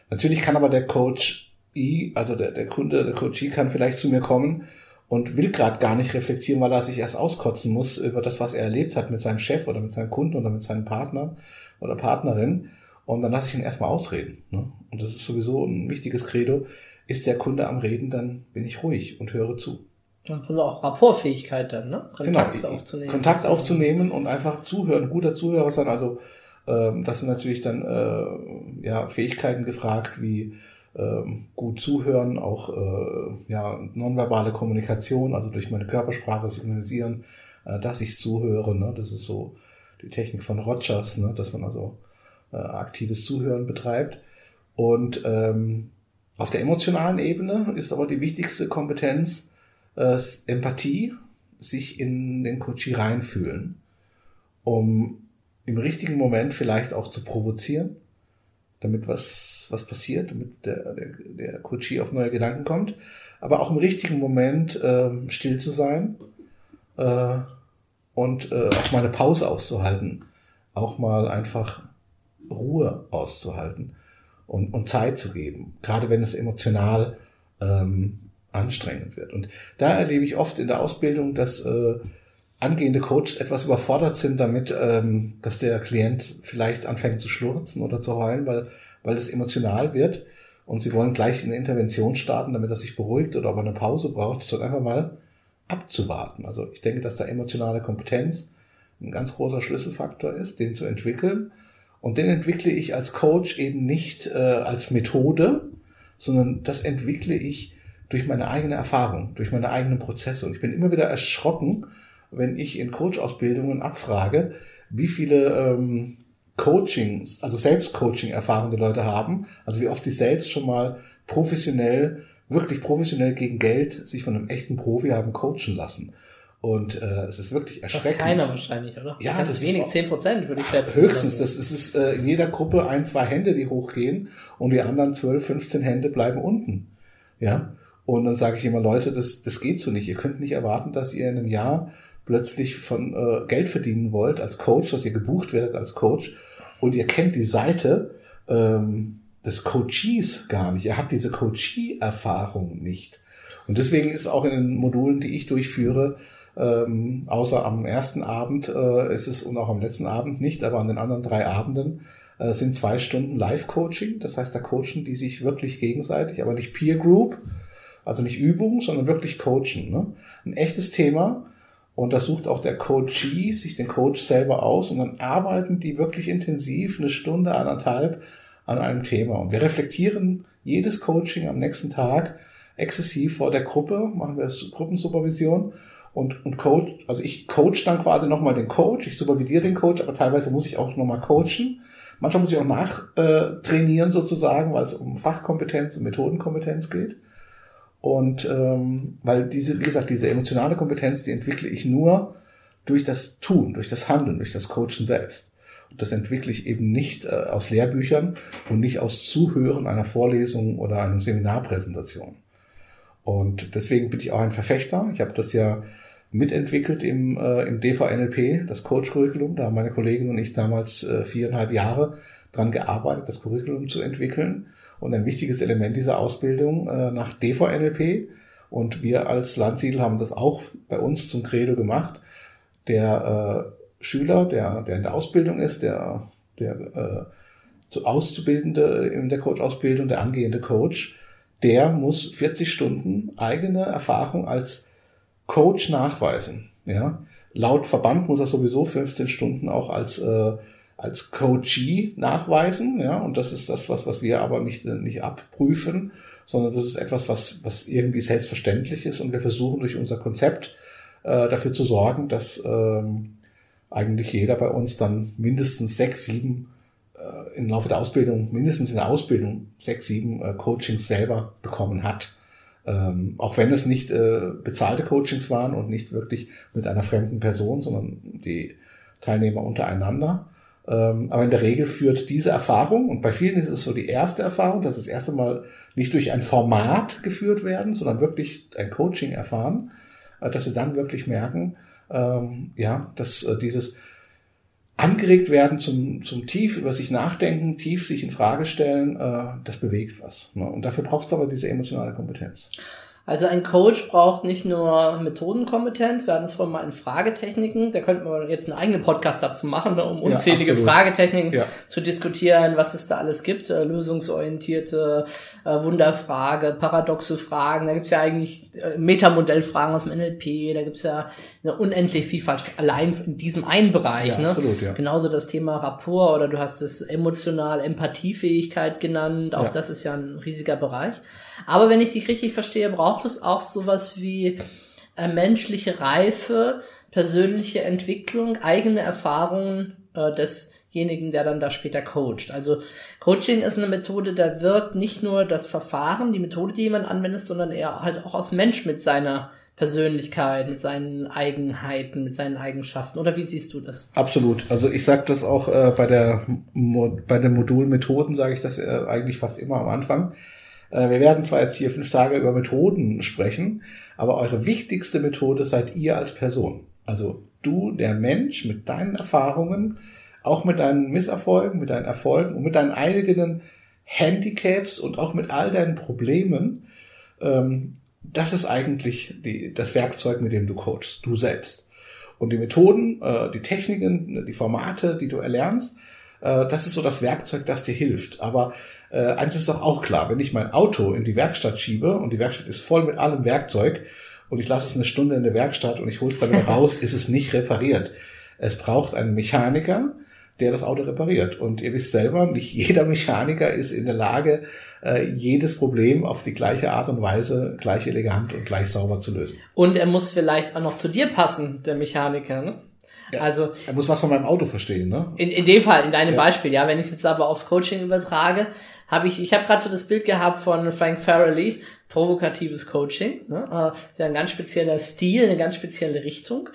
Natürlich kann aber der Coach, also der, der Kunde, der Coachee kann vielleicht zu mir kommen und will gerade gar nicht reflektieren, weil er sich erst auskotzen muss über das, was er erlebt hat mit seinem Chef oder mit seinem Kunden oder mit seinem Partner oder Partnerin. Und dann lasse ich ihn erstmal ausreden. Ne? Und das ist sowieso ein wichtiges Credo. Ist der Kunde am Reden, dann bin ich ruhig und höre zu. Und auch Rapportfähigkeit dann, ne? Kontakt genau, aufzunehmen. Kontakt aufzunehmen und einfach zuhören, guter Zuhörer sein. Also ähm, das sind natürlich dann äh, ja Fähigkeiten gefragt wie gut zuhören, auch äh, ja, nonverbale Kommunikation, also durch meine Körpersprache signalisieren, äh, dass ich zuhöre. Ne? Das ist so die Technik von Rogers, ne? dass man also äh, aktives Zuhören betreibt. Und ähm, auf der emotionalen Ebene ist aber die wichtigste Kompetenz äh, Empathie, sich in den Coachie reinfühlen, um im richtigen Moment vielleicht auch zu provozieren damit was, was passiert, damit der, der, der Coachie auf neue Gedanken kommt, aber auch im richtigen Moment äh, still zu sein äh, und äh, auch mal eine Pause auszuhalten, auch mal einfach Ruhe auszuhalten und, und Zeit zu geben, gerade wenn es emotional ähm, anstrengend wird. Und da erlebe ich oft in der Ausbildung, dass äh, angehende Coaches etwas überfordert sind damit, ähm, dass der Klient vielleicht anfängt zu schlurzen oder zu heulen, weil, weil es emotional wird und sie wollen gleich eine Intervention starten, damit er sich beruhigt oder ob er eine Pause braucht, statt einfach mal abzuwarten. Also ich denke, dass da emotionale Kompetenz ein ganz großer Schlüsselfaktor ist, den zu entwickeln. Und den entwickle ich als Coach eben nicht äh, als Methode, sondern das entwickle ich durch meine eigene Erfahrung, durch meine eigenen Prozesse. Und ich bin immer wieder erschrocken, wenn ich in Coach-Ausbildungen abfrage, wie viele ähm, Coachings, also Selbstcoaching erfahrene Leute haben, also wie oft die selbst schon mal professionell, wirklich professionell gegen Geld sich von einem echten Profi haben coachen lassen. Und äh, es ist wirklich erschreckend. Fast keiner wahrscheinlich, oder? Ja, Ganz das wenig, ist, zehn Prozent würde ich schätzen. Höchstens, das ist, ist äh, in jeder Gruppe ein, zwei Hände, die hochgehen und die anderen 12, 15 Hände bleiben unten. Ja. Und dann sage ich immer, Leute, das, das geht so nicht. Ihr könnt nicht erwarten, dass ihr in einem Jahr plötzlich von äh, Geld verdienen wollt als Coach, dass ihr gebucht werdet als Coach und ihr kennt die Seite ähm, des Coachees gar nicht. Ihr habt diese Coachee-Erfahrung nicht. Und deswegen ist auch in den Modulen, die ich durchführe, ähm, außer am ersten Abend äh, ist es und auch am letzten Abend nicht, aber an den anderen drei Abenden äh, sind zwei Stunden Live-Coaching. Das heißt, da coachen die sich wirklich gegenseitig, aber nicht Peer Group, also nicht Übung, sondern wirklich coachen. Ne? Ein echtes Thema. Und das sucht auch der Coachee sich den Coach selber aus und dann arbeiten die wirklich intensiv eine Stunde, anderthalb an einem Thema. Und wir reflektieren jedes Coaching am nächsten Tag exzessiv vor der Gruppe, machen wir das Gruppensupervision und, und Coach, also ich coach dann quasi nochmal den Coach, ich supervidiere den Coach, aber teilweise muss ich auch nochmal coachen. Manchmal muss ich auch nachtrainieren äh, sozusagen, weil es um Fachkompetenz und Methodenkompetenz geht. Und ähm, weil diese, wie gesagt, diese emotionale Kompetenz, die entwickle ich nur durch das Tun, durch das Handeln, durch das Coachen selbst. Und das entwickle ich eben nicht äh, aus Lehrbüchern und nicht aus Zuhören einer Vorlesung oder einer Seminarpräsentation. Und deswegen bin ich auch ein Verfechter. Ich habe das ja mitentwickelt im, äh, im DVNLP, das Coach-Curriculum. Da haben meine Kollegin und ich damals äh, viereinhalb Jahre dran gearbeitet, das Curriculum zu entwickeln und ein wichtiges Element dieser Ausbildung äh, nach DVNLP. Und wir als Landsiedel haben das auch bei uns zum Credo gemacht. Der äh, Schüler, der, der in der Ausbildung ist, der, der äh, zu Auszubildende in der Coach-Ausbildung, der angehende Coach, der muss 40 Stunden eigene Erfahrung als Coach nachweisen. Ja? Laut Verband muss er sowieso 15 Stunden auch als äh, als Coachee nachweisen, ja, und das ist das, was, was wir aber nicht, nicht abprüfen, sondern das ist etwas, was, was irgendwie selbstverständlich ist und wir versuchen durch unser Konzept äh, dafür zu sorgen, dass ähm, eigentlich jeder bei uns dann mindestens sechs, sieben äh, im Laufe der Ausbildung, mindestens in der Ausbildung sechs, sieben äh, Coachings selber bekommen hat. Ähm, auch wenn es nicht äh, bezahlte Coachings waren und nicht wirklich mit einer fremden Person, sondern die Teilnehmer untereinander. Ähm, aber in der Regel führt diese Erfahrung, und bei vielen ist es so die erste Erfahrung, dass das erste Mal nicht durch ein Format geführt werden, sondern wirklich ein Coaching erfahren, äh, dass sie dann wirklich merken, ähm, ja, dass äh, dieses angeregt werden zum, zum tief über sich nachdenken, tief sich in Frage stellen, äh, das bewegt was. Ne? Und dafür braucht es aber diese emotionale Kompetenz. Also ein Coach braucht nicht nur Methodenkompetenz, wir hatten es vorhin mal in Fragetechniken, da könnten wir jetzt einen eigenen Podcast dazu machen, ne, um unzählige ja, Fragetechniken ja. zu diskutieren, was es da alles gibt, äh, lösungsorientierte äh, Wunderfrage, paradoxe Fragen, da gibt's ja eigentlich äh, Metamodellfragen aus dem NLP, da gibt's ja eine unendliche Vielfalt allein in diesem einen Bereich. Ja, ne? absolut, ja. Genauso das Thema Rapport oder du hast es emotional Empathiefähigkeit genannt, auch das ist ja ein riesiger Bereich. Aber wenn ich dich richtig verstehe, braucht es auch sowas wie äh, menschliche Reife, persönliche Entwicklung, eigene Erfahrungen äh, desjenigen, der dann da später coacht. Also Coaching ist eine Methode, da wird nicht nur das Verfahren, die Methode, die jemand anwendet, sondern eher halt auch als Mensch mit seiner Persönlichkeit, mit seinen Eigenheiten, mit seinen Eigenschaften. Oder wie siehst du das? Absolut. Also ich sage das auch äh, bei der bei den Modulmethoden sage ich das äh, eigentlich fast immer am Anfang. Äh, wir werden zwar jetzt hier fünf Tage über Methoden sprechen, aber eure wichtigste Methode seid ihr als Person. Also du, der Mensch mit deinen Erfahrungen, auch mit deinen Misserfolgen, mit deinen Erfolgen und mit deinen eigenen Handicaps und auch mit all deinen Problemen, ähm, das ist eigentlich die, das Werkzeug, mit dem du coachst, du selbst. Und die Methoden, äh, die Techniken, die Formate, die du erlernst, äh, das ist so das Werkzeug, das dir hilft. Aber äh, eins ist doch auch klar, wenn ich mein Auto in die Werkstatt schiebe und die Werkstatt ist voll mit allem Werkzeug und ich lasse es eine Stunde in der Werkstatt und ich hole es dann wieder raus, ist es nicht repariert. Es braucht einen Mechaniker, der das Auto repariert. Und ihr wisst selber, nicht jeder Mechaniker ist in der Lage, äh, jedes Problem auf die gleiche Art und Weise, gleich elegant und gleich sauber zu lösen. Und er muss vielleicht auch noch zu dir passen, der Mechaniker, ne? Ja, Also er muss was von meinem Auto verstehen, ne? in, in dem Fall, in deinem Ja. Beispiel, ja, wenn ich es jetzt aber aufs Coaching übertrage, habe ich, ich habe gerade so das Bild gehabt von Frank Farrelly, provokatives Coaching. Ne? Äh, ist ja ein ganz spezieller Stil, eine ganz spezielle Richtung.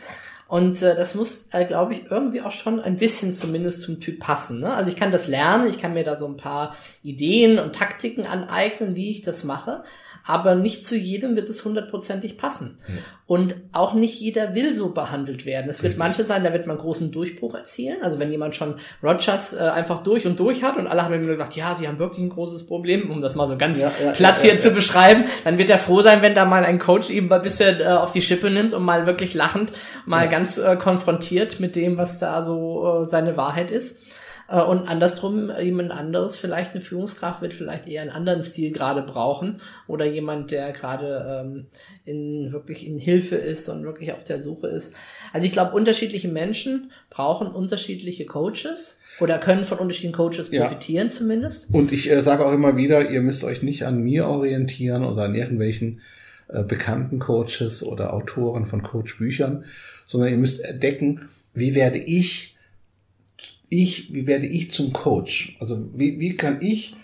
Und äh, das muss, äh, glaube ich, irgendwie auch schon ein bisschen zumindest zum Typ passen. Ne? Also ich kann das lernen, ich kann mir da so ein paar Ideen und Taktiken aneignen, wie ich das mache. Aber nicht zu jedem wird es hundertprozentig passen. Und auch nicht jeder will so behandelt werden. Es wird Richtig. manche sein, da wird man großen Durchbruch erzielen. Also wenn jemand schon Rogers äh, einfach durch und durch hat und alle haben ihm gesagt, ja, sie haben wirklich ein großes Problem, um das mal so ganz Ja, ja, platt ja, hier ja, zu ja. beschreiben, dann wird er froh sein, wenn da mal ein Coach ihm mal ein bisschen äh, auf die Schippe nimmt und mal wirklich lachend mal Ja. ganz äh, konfrontiert mit dem, was da so äh, seine Wahrheit ist. Äh, Und andersrum, äh, jemand anderes, vielleicht eine Führungskraft wird vielleicht eher einen anderen Stil gerade brauchen oder jemand, der gerade ähm, in wirklich in Hilfe ist und wirklich auf der Suche ist. Also ich glaube, unterschiedliche Menschen brauchen unterschiedliche Coaches oder können von unterschiedlichen Coaches Ja. profitieren zumindest. Und ich äh, sage auch immer wieder, ihr müsst euch nicht an mir orientieren oder an irgendwelchen äh, bekannten Coaches oder Autoren von Coachbüchern, sondern ihr müsst entdecken, wie werde ich, ich, wie werde ich zum Coach? Also wie, wie kann ich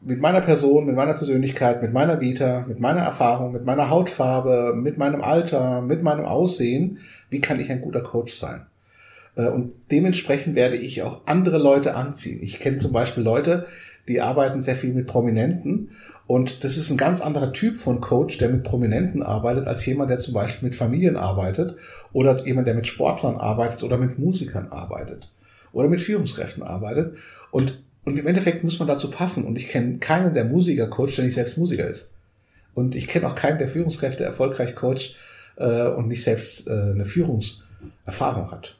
mit meiner Person, mit meiner Persönlichkeit, mit meiner Vita, mit meiner Erfahrung, mit meiner Hautfarbe, mit meinem Alter, mit meinem Aussehen, wie kann ich ein guter Coach sein? Äh, Und dementsprechend werde ich auch andere Leute anziehen. Ich kenne zum Beispiel Leute, die arbeiten sehr viel mit Prominenten. Und das ist ein ganz anderer Typ von Coach, der mit Prominenten arbeitet, als jemand, der zum Beispiel mit Familien arbeitet oder jemand, der mit Sportlern arbeitet oder mit Musikern arbeitet oder mit Führungskräften arbeitet. Und, und im Endeffekt muss man dazu passen. Und ich kenne keinen, der Musiker coacht, der nicht selbst Musiker ist. Und ich kenne auch keinen, der Führungskräfte erfolgreich coacht äh, und nicht selbst äh, eine Führungserfahrung hat.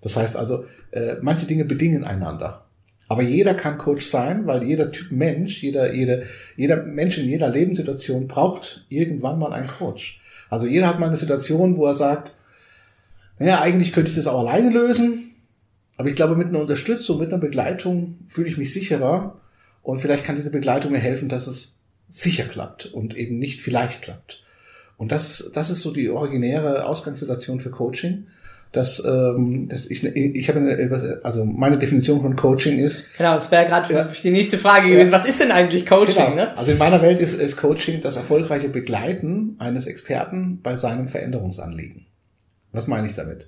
Das heißt also, äh, manche Dinge bedingen einander. Aber jeder kann Coach sein, weil jeder Typ Mensch, jeder, jede, jeder Mensch in jeder Lebenssituation braucht irgendwann mal einen Coach. Also jeder hat mal eine Situation, wo er sagt, naja, eigentlich könnte ich das auch alleine lösen, aber ich glaube, mit einer Unterstützung, mit einer Begleitung fühle ich mich sicherer und vielleicht kann diese Begleitung mir helfen, dass es sicher klappt und eben nicht vielleicht klappt. Und das, das ist so die originäre Ausgangssituation für Coaching. Dass, ähm, dass ich, ich habe eine, also meine Definition von Coaching ist, Genau, das wäre gerade Ja. die nächste Frage gewesen. Was ist denn eigentlich Coaching? Genau. Ne? Also in meiner Welt ist, ist Coaching das erfolgreiche Begleiten eines Experten bei seinem Veränderungsanliegen. Was meine ich damit?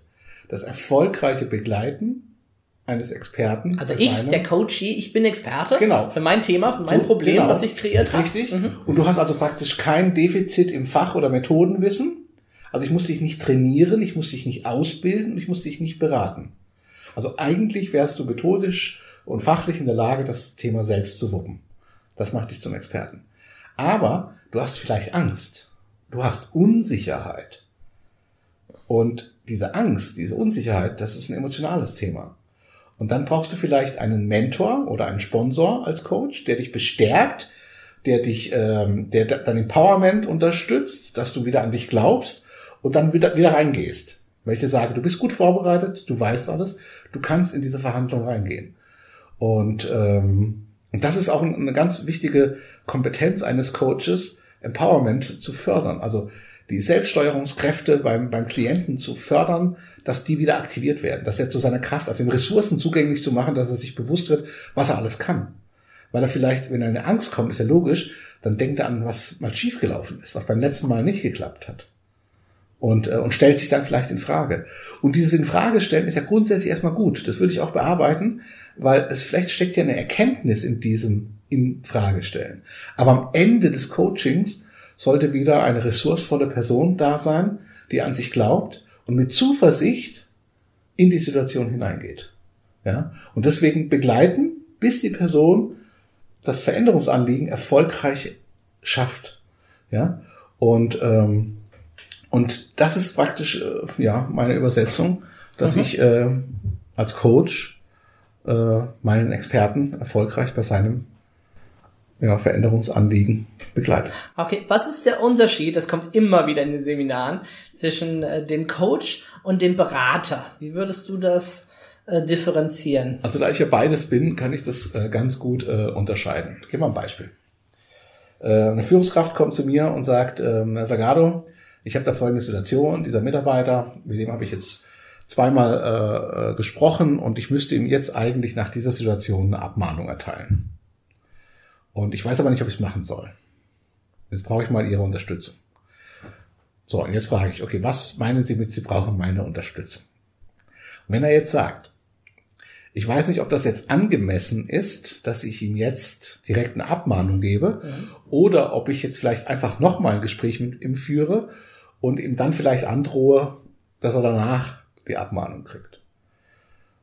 Das erfolgreiche Begleiten eines Experten. Also ich, seinem- der Coachie, ich bin Experte Genau. für mein Thema, für mein Du- Problem, genau. was ich kreiert habe. Richtig. Mhm. Und du hast also praktisch kein Defizit im Fach- oder Methodenwissen. Also ich muss dich nicht trainieren, ich muss dich nicht ausbilden und ich muss dich nicht beraten. Also eigentlich wärst du methodisch und fachlich in der Lage, das Thema selbst zu wuppen. Das macht dich zum Experten. Aber du hast vielleicht Angst. Du hast Unsicherheit. Und diese Angst, diese Unsicherheit, das ist ein emotionales Thema. Und dann brauchst du vielleicht einen Mentor oder einen Sponsor als Coach, der dich bestärkt, der dich, ähm, der de- dein Empowerment unterstützt, dass du wieder an dich glaubst und dann wieder, wieder reingehst. Dir sage, du bist gut vorbereitet, du weißt alles, du kannst in diese Verhandlung reingehen. Und, ähm, und das ist auch ein- eine ganz wichtige Kompetenz eines Coaches, Empowerment zu fördern. Also die Selbststeuerungskräfte beim, beim Klienten zu fördern, dass die wieder aktiviert werden, dass er zu seiner Kraft, also ihm Ressourcen zugänglich zu machen, dass er sich bewusst wird, was er alles kann. Weil er vielleicht, wenn eine Angst kommt, ist ja logisch, dann denkt er an, was mal schiefgelaufen ist, was beim letzten Mal nicht geklappt hat. Und, äh, und stellt sich dann vielleicht in Frage. Und dieses in Frage stellen ist ja grundsätzlich erstmal gut. Das würde ich auch bearbeiten, weil es vielleicht steckt ja eine Erkenntnis in diesem in Frage stellen. Aber am Ende des Coachings sollte wieder eine ressourcevolle Person da sein, die an sich glaubt und mit Zuversicht in die Situation hineingeht. Ja? Und deswegen begleiten, bis die Person das Veränderungsanliegen erfolgreich schafft. Ja, und ähm, und das ist praktisch äh, ja meine Übersetzung, dass Mhm. ich äh, als Coach äh, meinen Experten erfolgreich bei seinem ja, Veränderungsanliegen begleite. Okay, was ist der Unterschied, das kommt immer wieder in den Seminaren, zwischen äh, dem Coach und dem Berater? Wie würdest du das äh, differenzieren? Also da ich ja beides bin, kann ich das äh, ganz gut äh, unterscheiden. Ich gebe mal ein Beispiel. Äh, eine Führungskraft kommt zu mir und sagt, ähm, Herr Sagado, ich habe da folgende Situation, dieser Mitarbeiter, mit dem habe ich jetzt zweimal äh, äh, gesprochen und ich müsste ihm jetzt eigentlich nach dieser Situation eine Abmahnung erteilen. Und ich weiß aber nicht, ob ich es machen soll. Jetzt brauche ich mal Ihre Unterstützung. So, und jetzt frage ich, okay, was meinen Sie mit, Sie brauchen meine Unterstützung? Und wenn er jetzt sagt, ich weiß nicht, ob das jetzt angemessen ist, dass ich ihm jetzt direkt eine Abmahnung gebe oder ob ich jetzt vielleicht einfach nochmal ein Gespräch mit ihm führe und ihm dann vielleicht androhe, dass er danach die Abmahnung kriegt.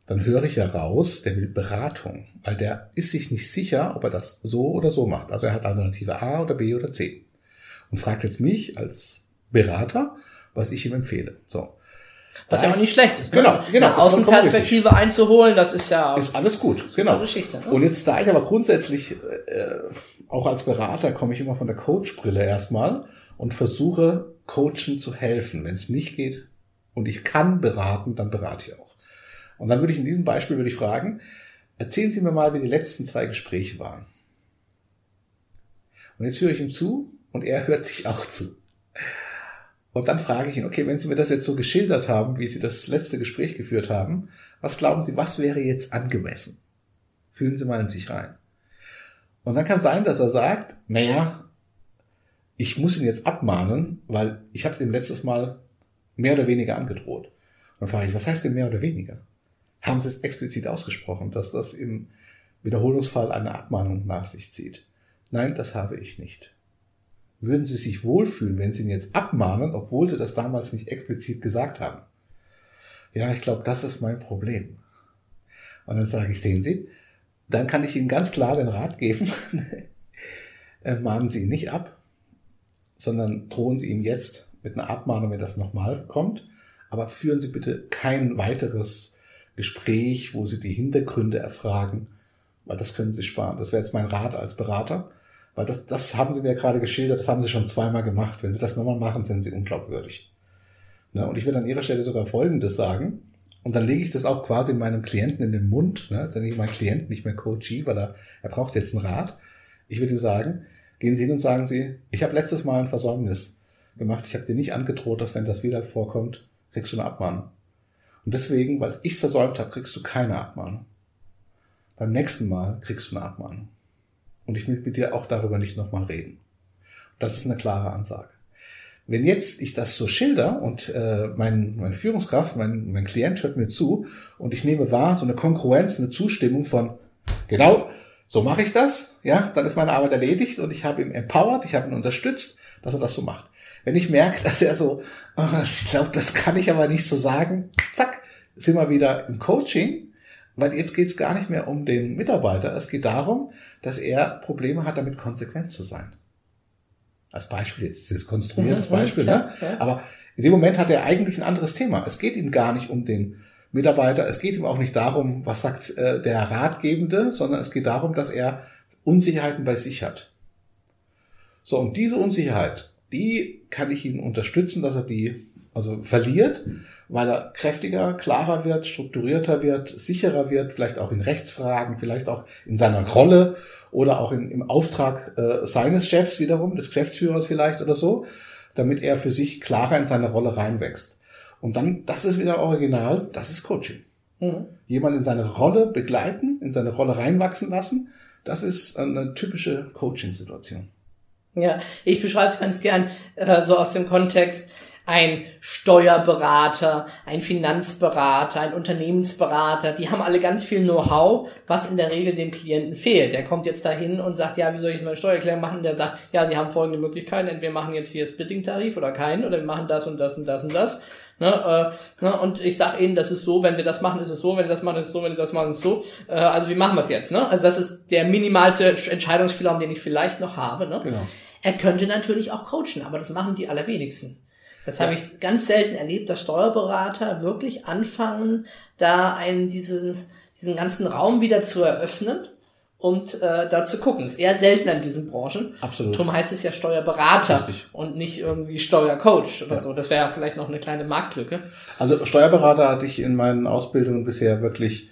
Dann höre ich heraus, der will Beratung, weil der ist sich nicht sicher, ob er das so oder so macht. Also er hat Alternative A oder B oder C und fragt jetzt mich als Berater, was ich ihm empfehle. So. Was ja auch nicht schlecht ist. Genau, genau, Eine Außenperspektive einzuholen, das ist ja Ist alles gut, genau. Geschichte. Ne? Und jetzt, da ich aber grundsätzlich, äh, auch als Berater, komme ich immer von der Coach-Brille erstmal und versuche, Coachen zu helfen. Wenn es nicht geht und ich kann beraten, dann berate ich auch. Und dann würde ich in diesem Beispiel würde ich fragen, erzählen Sie mir mal, wie die letzten zwei Gespräche waren. Und jetzt höre ich ihm zu und er hört sich auch zu. Und dann frage ich ihn, okay, wenn Sie mir das jetzt so geschildert haben, wie Sie das letzte Gespräch geführt haben, was glauben Sie, was wäre jetzt angemessen? Fühlen Sie mal in sich rein. Und dann kann sein, dass er sagt, naja, ich muss ihn jetzt abmahnen, weil ich habe ihm letztes Mal mehr oder weniger angedroht. Dann frage ich, was heißt denn mehr oder weniger? Haben Sie es explizit ausgesprochen, dass das im Wiederholungsfall eine Abmahnung nach sich zieht? Nein, das habe ich nicht. Würden Sie sich wohlfühlen, wenn Sie ihn jetzt abmahnen, obwohl Sie das damals nicht explizit gesagt haben? Ja, ich glaube, das ist mein Problem. Und dann sage ich, sehen Sie, dann kann ich Ihnen ganz klar den Rat geben, äh, mahnen Sie ihn nicht ab, sondern drohen Sie ihm jetzt mit einer Abmahnung, wenn das nochmal kommt. Aber führen Sie bitte kein weiteres Gespräch, wo Sie die Hintergründe erfragen, weil das können Sie sparen. Das wäre jetzt mein Rat als Berater, weil das, das haben Sie mir gerade geschildert, das haben Sie schon zweimal gemacht. Wenn Sie das nochmal machen, sind Sie unglaubwürdig. Ne? Und ich würde an Ihrer Stelle sogar Folgendes sagen. Und dann lege ich das auch quasi meinem Klienten in den Mund. Ne? Dann nenne ich meinen Klienten nicht mehr Coachee, weil er, er braucht jetzt einen Rat. Ich würde ihm sagen, gehen Sie hin und sagen Sie, ich habe letztes Mal ein Versäumnis gemacht. Ich habe dir nicht angedroht, dass wenn das wieder vorkommt, kriegst du eine Abmahnung. Und deswegen, weil ich es versäumt habe, kriegst du keine Abmahnung. Beim nächsten Mal kriegst du eine Abmahnung. Und ich will mit dir auch darüber nicht nochmal reden. Das ist eine klare Ansage. Wenn jetzt ich das so schilder und äh, mein, meine Führungskraft, mein, mein Klient hört mir zu und ich nehme wahr, so eine Kongruenz, eine Zustimmung von, genau, so mache ich das, ja, dann ist meine Arbeit erledigt und ich habe ihn empowered, ich habe ihn unterstützt, dass er das so macht. Wenn ich merke, dass er so, oh, ich glaube, das kann ich aber nicht so sagen, zack, sind wir wieder im Coaching, weil jetzt geht es gar nicht mehr um den Mitarbeiter, es geht darum, dass er Probleme hat, damit konsequent zu sein. Als Beispiel jetzt, das ist konstruiertes Mhm, Beispiel, klar, ne? ja. aber in dem Moment hat er eigentlich ein anderes Thema. Es geht ihm gar nicht um den Mitarbeiter, es geht ihm auch nicht darum, was sagt äh, der Ratgebende, sondern es geht darum, dass er Unsicherheiten bei sich hat. So, und diese Unsicherheit, die kann ich ihn unterstützen, dass er die also verliert, weil er kräftiger, klarer wird, strukturierter wird, sicherer wird, vielleicht auch in Rechtsfragen, vielleicht auch in seiner Rolle oder auch in, im Auftrag äh, seines Chefs wiederum, des Geschäftsführers vielleicht oder so, damit er für sich klarer in seine Rolle reinwächst. Und dann, das ist wieder original, das ist Coaching. Mhm. Jemand in seine Rolle begleiten, in seine Rolle reinwachsen lassen, das ist eine typische Coaching-Situation. Ja, ich beschreibe es ganz gern äh, so aus dem Kontext. ein Steuerberater, ein Finanzberater, ein Unternehmensberater, die haben alle ganz viel Know-how, was in der Regel dem Klienten fehlt. Der kommt jetzt dahin und sagt, ja, wie soll ich jetzt meine Steuererklärung machen? Der sagt, ja, Sie haben folgende Möglichkeiten, entweder machen jetzt hier Splitting-Tarif oder keinen, oder wir machen das und das und das und das. Ne, äh, ne, und ich sage ihnen, das ist so, wenn wir das machen, ist es so, wenn wir das machen, ist es so, wenn wir das machen, ist es so. Äh, also wie machen wir es jetzt? Ne? Also das ist der minimalste Entscheidungsspielraum, den ich vielleicht noch habe. Ne? Genau. Er könnte natürlich auch coachen, aber das machen die allerwenigsten. Das habe ich ganz selten erlebt, dass Steuerberater wirklich anfangen, da einen dieses, diesen ganzen Raum wieder zu eröffnen und äh, da zu gucken. Ist eher selten in diesen Branchen. Absolut. Darum heißt es ja Steuerberater Richtig. und nicht irgendwie Steuercoach oder Ja. so. Das wäre ja vielleicht noch eine kleine Marktlücke. Also Steuerberater hatte ich in meinen Ausbildungen bisher wirklich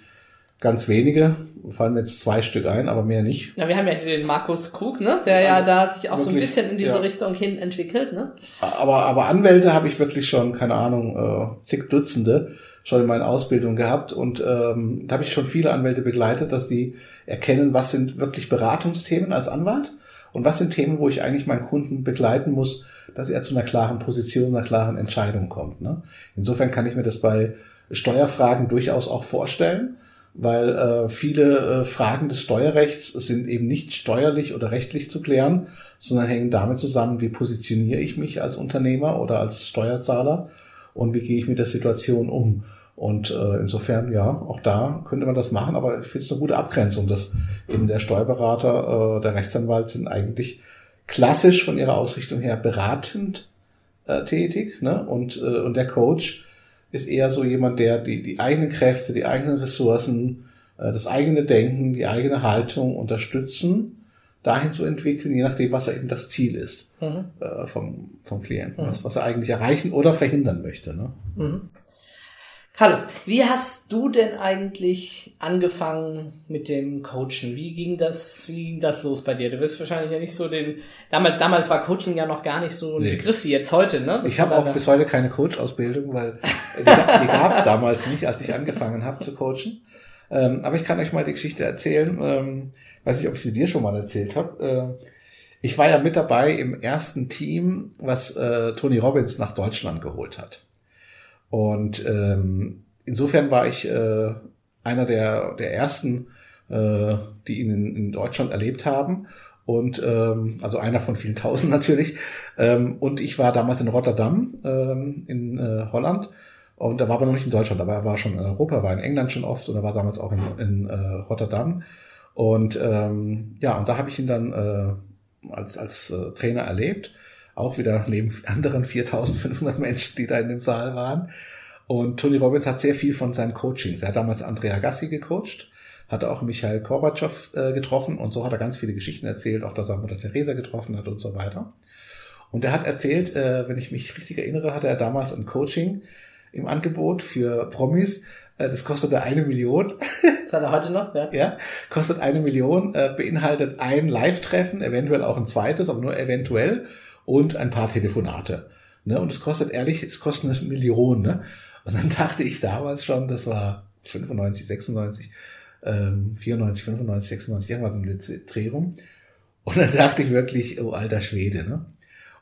ganz wenige. Fallen mir jetzt zwei Stück ein, aber mehr nicht. Ja, wir haben ja den Markus Krug, ne, der ja Also da sich auch so ein wirklich, bisschen in diese ja. Richtung hin entwickelt, ne? Aber, aber Anwälte habe ich wirklich schon, keine Ahnung, äh, zig Dutzende schon in meiner Ausbildung gehabt. Und ähm, da habe ich schon viele Anwälte begleitet, dass die erkennen, was sind wirklich Beratungsthemen als Anwalt und was sind Themen, wo ich eigentlich meinen Kunden begleiten muss, dass er zu einer klaren Position, einer klaren Entscheidung kommt. Ne? Insofern kann ich mir das bei Steuerfragen durchaus auch vorstellen, weil äh, viele äh, Fragen des Steuerrechts sind eben nicht steuerlich oder rechtlich zu klären, sondern hängen damit zusammen, wie positioniere ich mich als Unternehmer oder als Steuerzahler und wie gehe ich mit der Situation um. Und äh, insofern, ja, auch da könnte man das machen, aber ich finde es eine gute Abgrenzung, dass eben der Steuerberater, äh, der Rechtsanwalt sind eigentlich klassisch von ihrer Ausrichtung her beratend äh, tätig ne? und, äh, und der Coach ist eher so jemand, der die, die eigenen Kräfte, die eigenen Ressourcen, äh, das eigene Denken, die eigene Haltung unterstützen, dahin zu entwickeln, je nachdem, was er eben das Ziel ist Mhm. äh, vom, vom Klienten, was, was er eigentlich erreichen oder verhindern möchte. Ne? Mhm. Carlos, wie hast du denn eigentlich angefangen mit dem Coachen? Wie ging das, wie ging das los bei dir? Du wirst wahrscheinlich ja nicht so den, damals, damals war Coaching ja noch gar nicht so ein Nee. Begriff wie jetzt heute, ne? Das Ich habe auch bis heute keine Coach-Ausbildung, weil die, die gab es damals nicht, als ich angefangen habe zu coachen. Ähm, aber ich kann euch mal die Geschichte erzählen. Ähm, weiß nicht, ob ich sie dir schon mal erzählt habe. Ähm, ich war ja mit dabei im ersten Team, was äh, Tony Robbins nach Deutschland geholt hat. Und ähm, insofern war ich äh, einer der, der ersten, äh, die ihn in, in Deutschland erlebt haben. Und ähm, also einer von vielen tausend natürlich. Ähm, und ich war damals in Rotterdam ähm, in äh, Holland. Und er war aber noch nicht in Deutschland, aber er war schon in Europa, war in England schon oft und er war damals auch in, in äh, Rotterdam. Und ähm, ja, und da habe ich ihn dann äh, als, als äh, Trainer erlebt. Auch wieder neben anderen 4500 Menschen, die da in dem Saal waren. Und Tony Robbins hat sehr viel von seinen Coachings. Er hat damals Andrea Gassi gecoacht, hat auch Michael Gorbatschow äh, getroffen und so hat er ganz viele Geschichten erzählt, auch dass er Mutter Teresa getroffen hat und so weiter. Und er hat erzählt, äh, wenn ich mich richtig erinnere, hatte er damals ein Coaching im Angebot für Promis. Äh, das kostete eine Million. Das hat er heute noch, ja? Ja, kostet eine Million, äh, beinhaltet ein Live-Treffen, eventuell auch ein zweites, aber nur eventuell und ein paar Telefonate. Ne? Und es kostet ehrlich, es kostet eine Million. Ne? Und dann dachte ich damals schon, das war 95, 96, ähm, 94, 95, 96, irgendwas den Dreh rum. Und dann dachte ich wirklich, oh alter Schwede. Ne?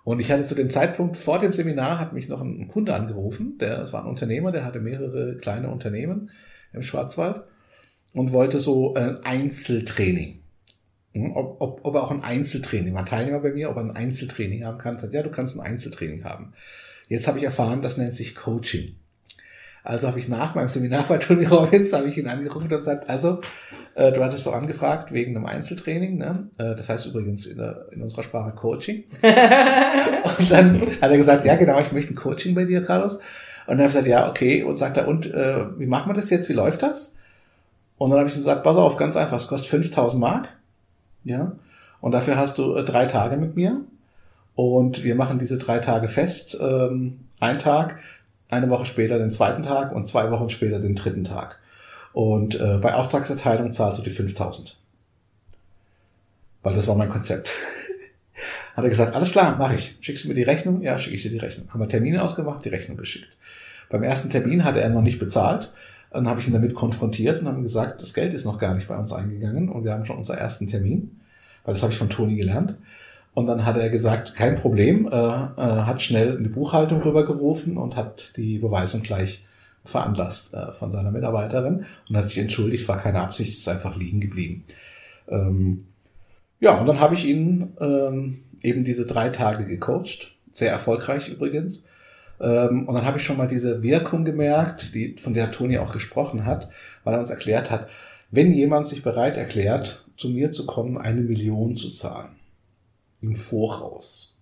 Und ich hatte zu dem Zeitpunkt vor dem Seminar hat mich noch ein Kunde angerufen, der, das war ein Unternehmer, der hatte mehrere kleine Unternehmen im Schwarzwald und wollte so ein Einzeltraining. Hm, Ob, ob, ob er auch ein Einzeltraining, war Teilnehmer bei mir, ob er ein Einzeltraining haben kann. Ich sagte, Ja, du kannst ein Einzeltraining haben. Jetzt habe ich erfahren, das nennt sich Coaching. Also habe ich nach meinem Seminar bei Tony Robbins, habe ich ihn angerufen und gesagt, also, äh, du hattest doch angefragt wegen einem Einzeltraining, ne? Äh, das heißt übrigens in, der, in unserer Sprache Coaching. und dann hat er gesagt, ja genau, ich möchte ein Coaching bei dir, Carlos. Und dann habe ich gesagt, ja, okay. Und sagt er, und äh, wie machen wir das jetzt? Wie läuft das? Und dann habe ich ihm gesagt, pass auf, ganz einfach, es kostet 5000 Mark. Ja. Und dafür hast du äh, drei Tage mit mir. Und wir machen diese drei Tage fest. Ähm, ein Tag, eine Woche später den zweiten Tag und zwei Wochen später den dritten Tag. Und äh, bei Auftragserteilung zahlst du die 5000. Weil das war mein Konzept. Hat er gesagt, alles klar, mache ich. Schickst du mir die Rechnung? Ja, schicke ich dir die Rechnung. Haben wir Termine ausgemacht, die Rechnung geschickt. Beim ersten Termin hatte er noch nicht bezahlt. Dann habe ich ihn damit konfrontiert und haben gesagt, das Geld ist noch gar nicht bei uns eingegangen und wir haben schon unseren ersten Termin, weil das habe ich von Toni gelernt. Und dann hat er gesagt, kein Problem, äh, äh, hat schnell eine Buchhaltung rübergerufen und hat die Beweisung gleich veranlasst äh, von seiner Mitarbeiterin und hat sich entschuldigt, war keine Absicht, ist einfach liegen geblieben. Ähm, ja, und dann habe ich ihn ähm, eben diese drei Tage gecoacht, sehr erfolgreich übrigens. Ähm, und dann habe ich schon mal diese Wirkung gemerkt, die, von der Toni auch gesprochen hat, weil er uns erklärt hat, wenn jemand sich bereit erklärt, zu mir zu kommen, eine Million zu zahlen, im Voraus,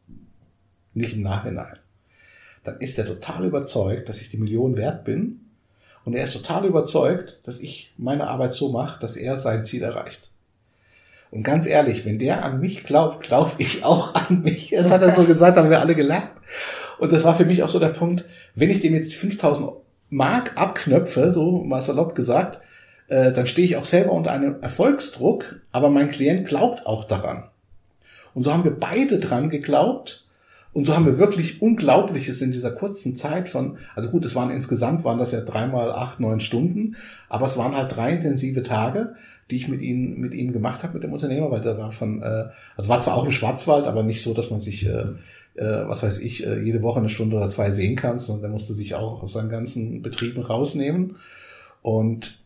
nicht im Nachhinein, dann ist er total überzeugt, dass ich die Million wert bin. Und er ist total überzeugt, dass ich meine Arbeit so mache, dass er sein Ziel erreicht. Und ganz ehrlich, wenn der an mich glaubt, glaube ich auch an mich. Das hat er so gesagt, haben wir alle gelacht. Und das war für mich auch so der Punkt, wenn ich dem jetzt 5000 Mark abknöpfe, so mal salopp gesagt, äh, dann stehe ich auch selber unter einem Erfolgsdruck, aber mein Klient glaubt auch daran. Und so haben wir beide dran geglaubt und so haben wir wirklich Unglaubliches in dieser kurzen Zeit von, also gut, es waren insgesamt, waren das ja dreimal acht, neun Stunden, aber es waren halt drei intensive Tage, die ich mit ihm, mit ihm gemacht habe, mit dem Unternehmer, weil der war von, äh, also war zwar auch im Schwarzwald, aber nicht so, dass man sich, äh, äh, was weiß ich, äh, jede Woche eine Stunde oder zwei sehen kann, sondern der musste sich auch aus seinen ganzen Betrieben rausnehmen. Und,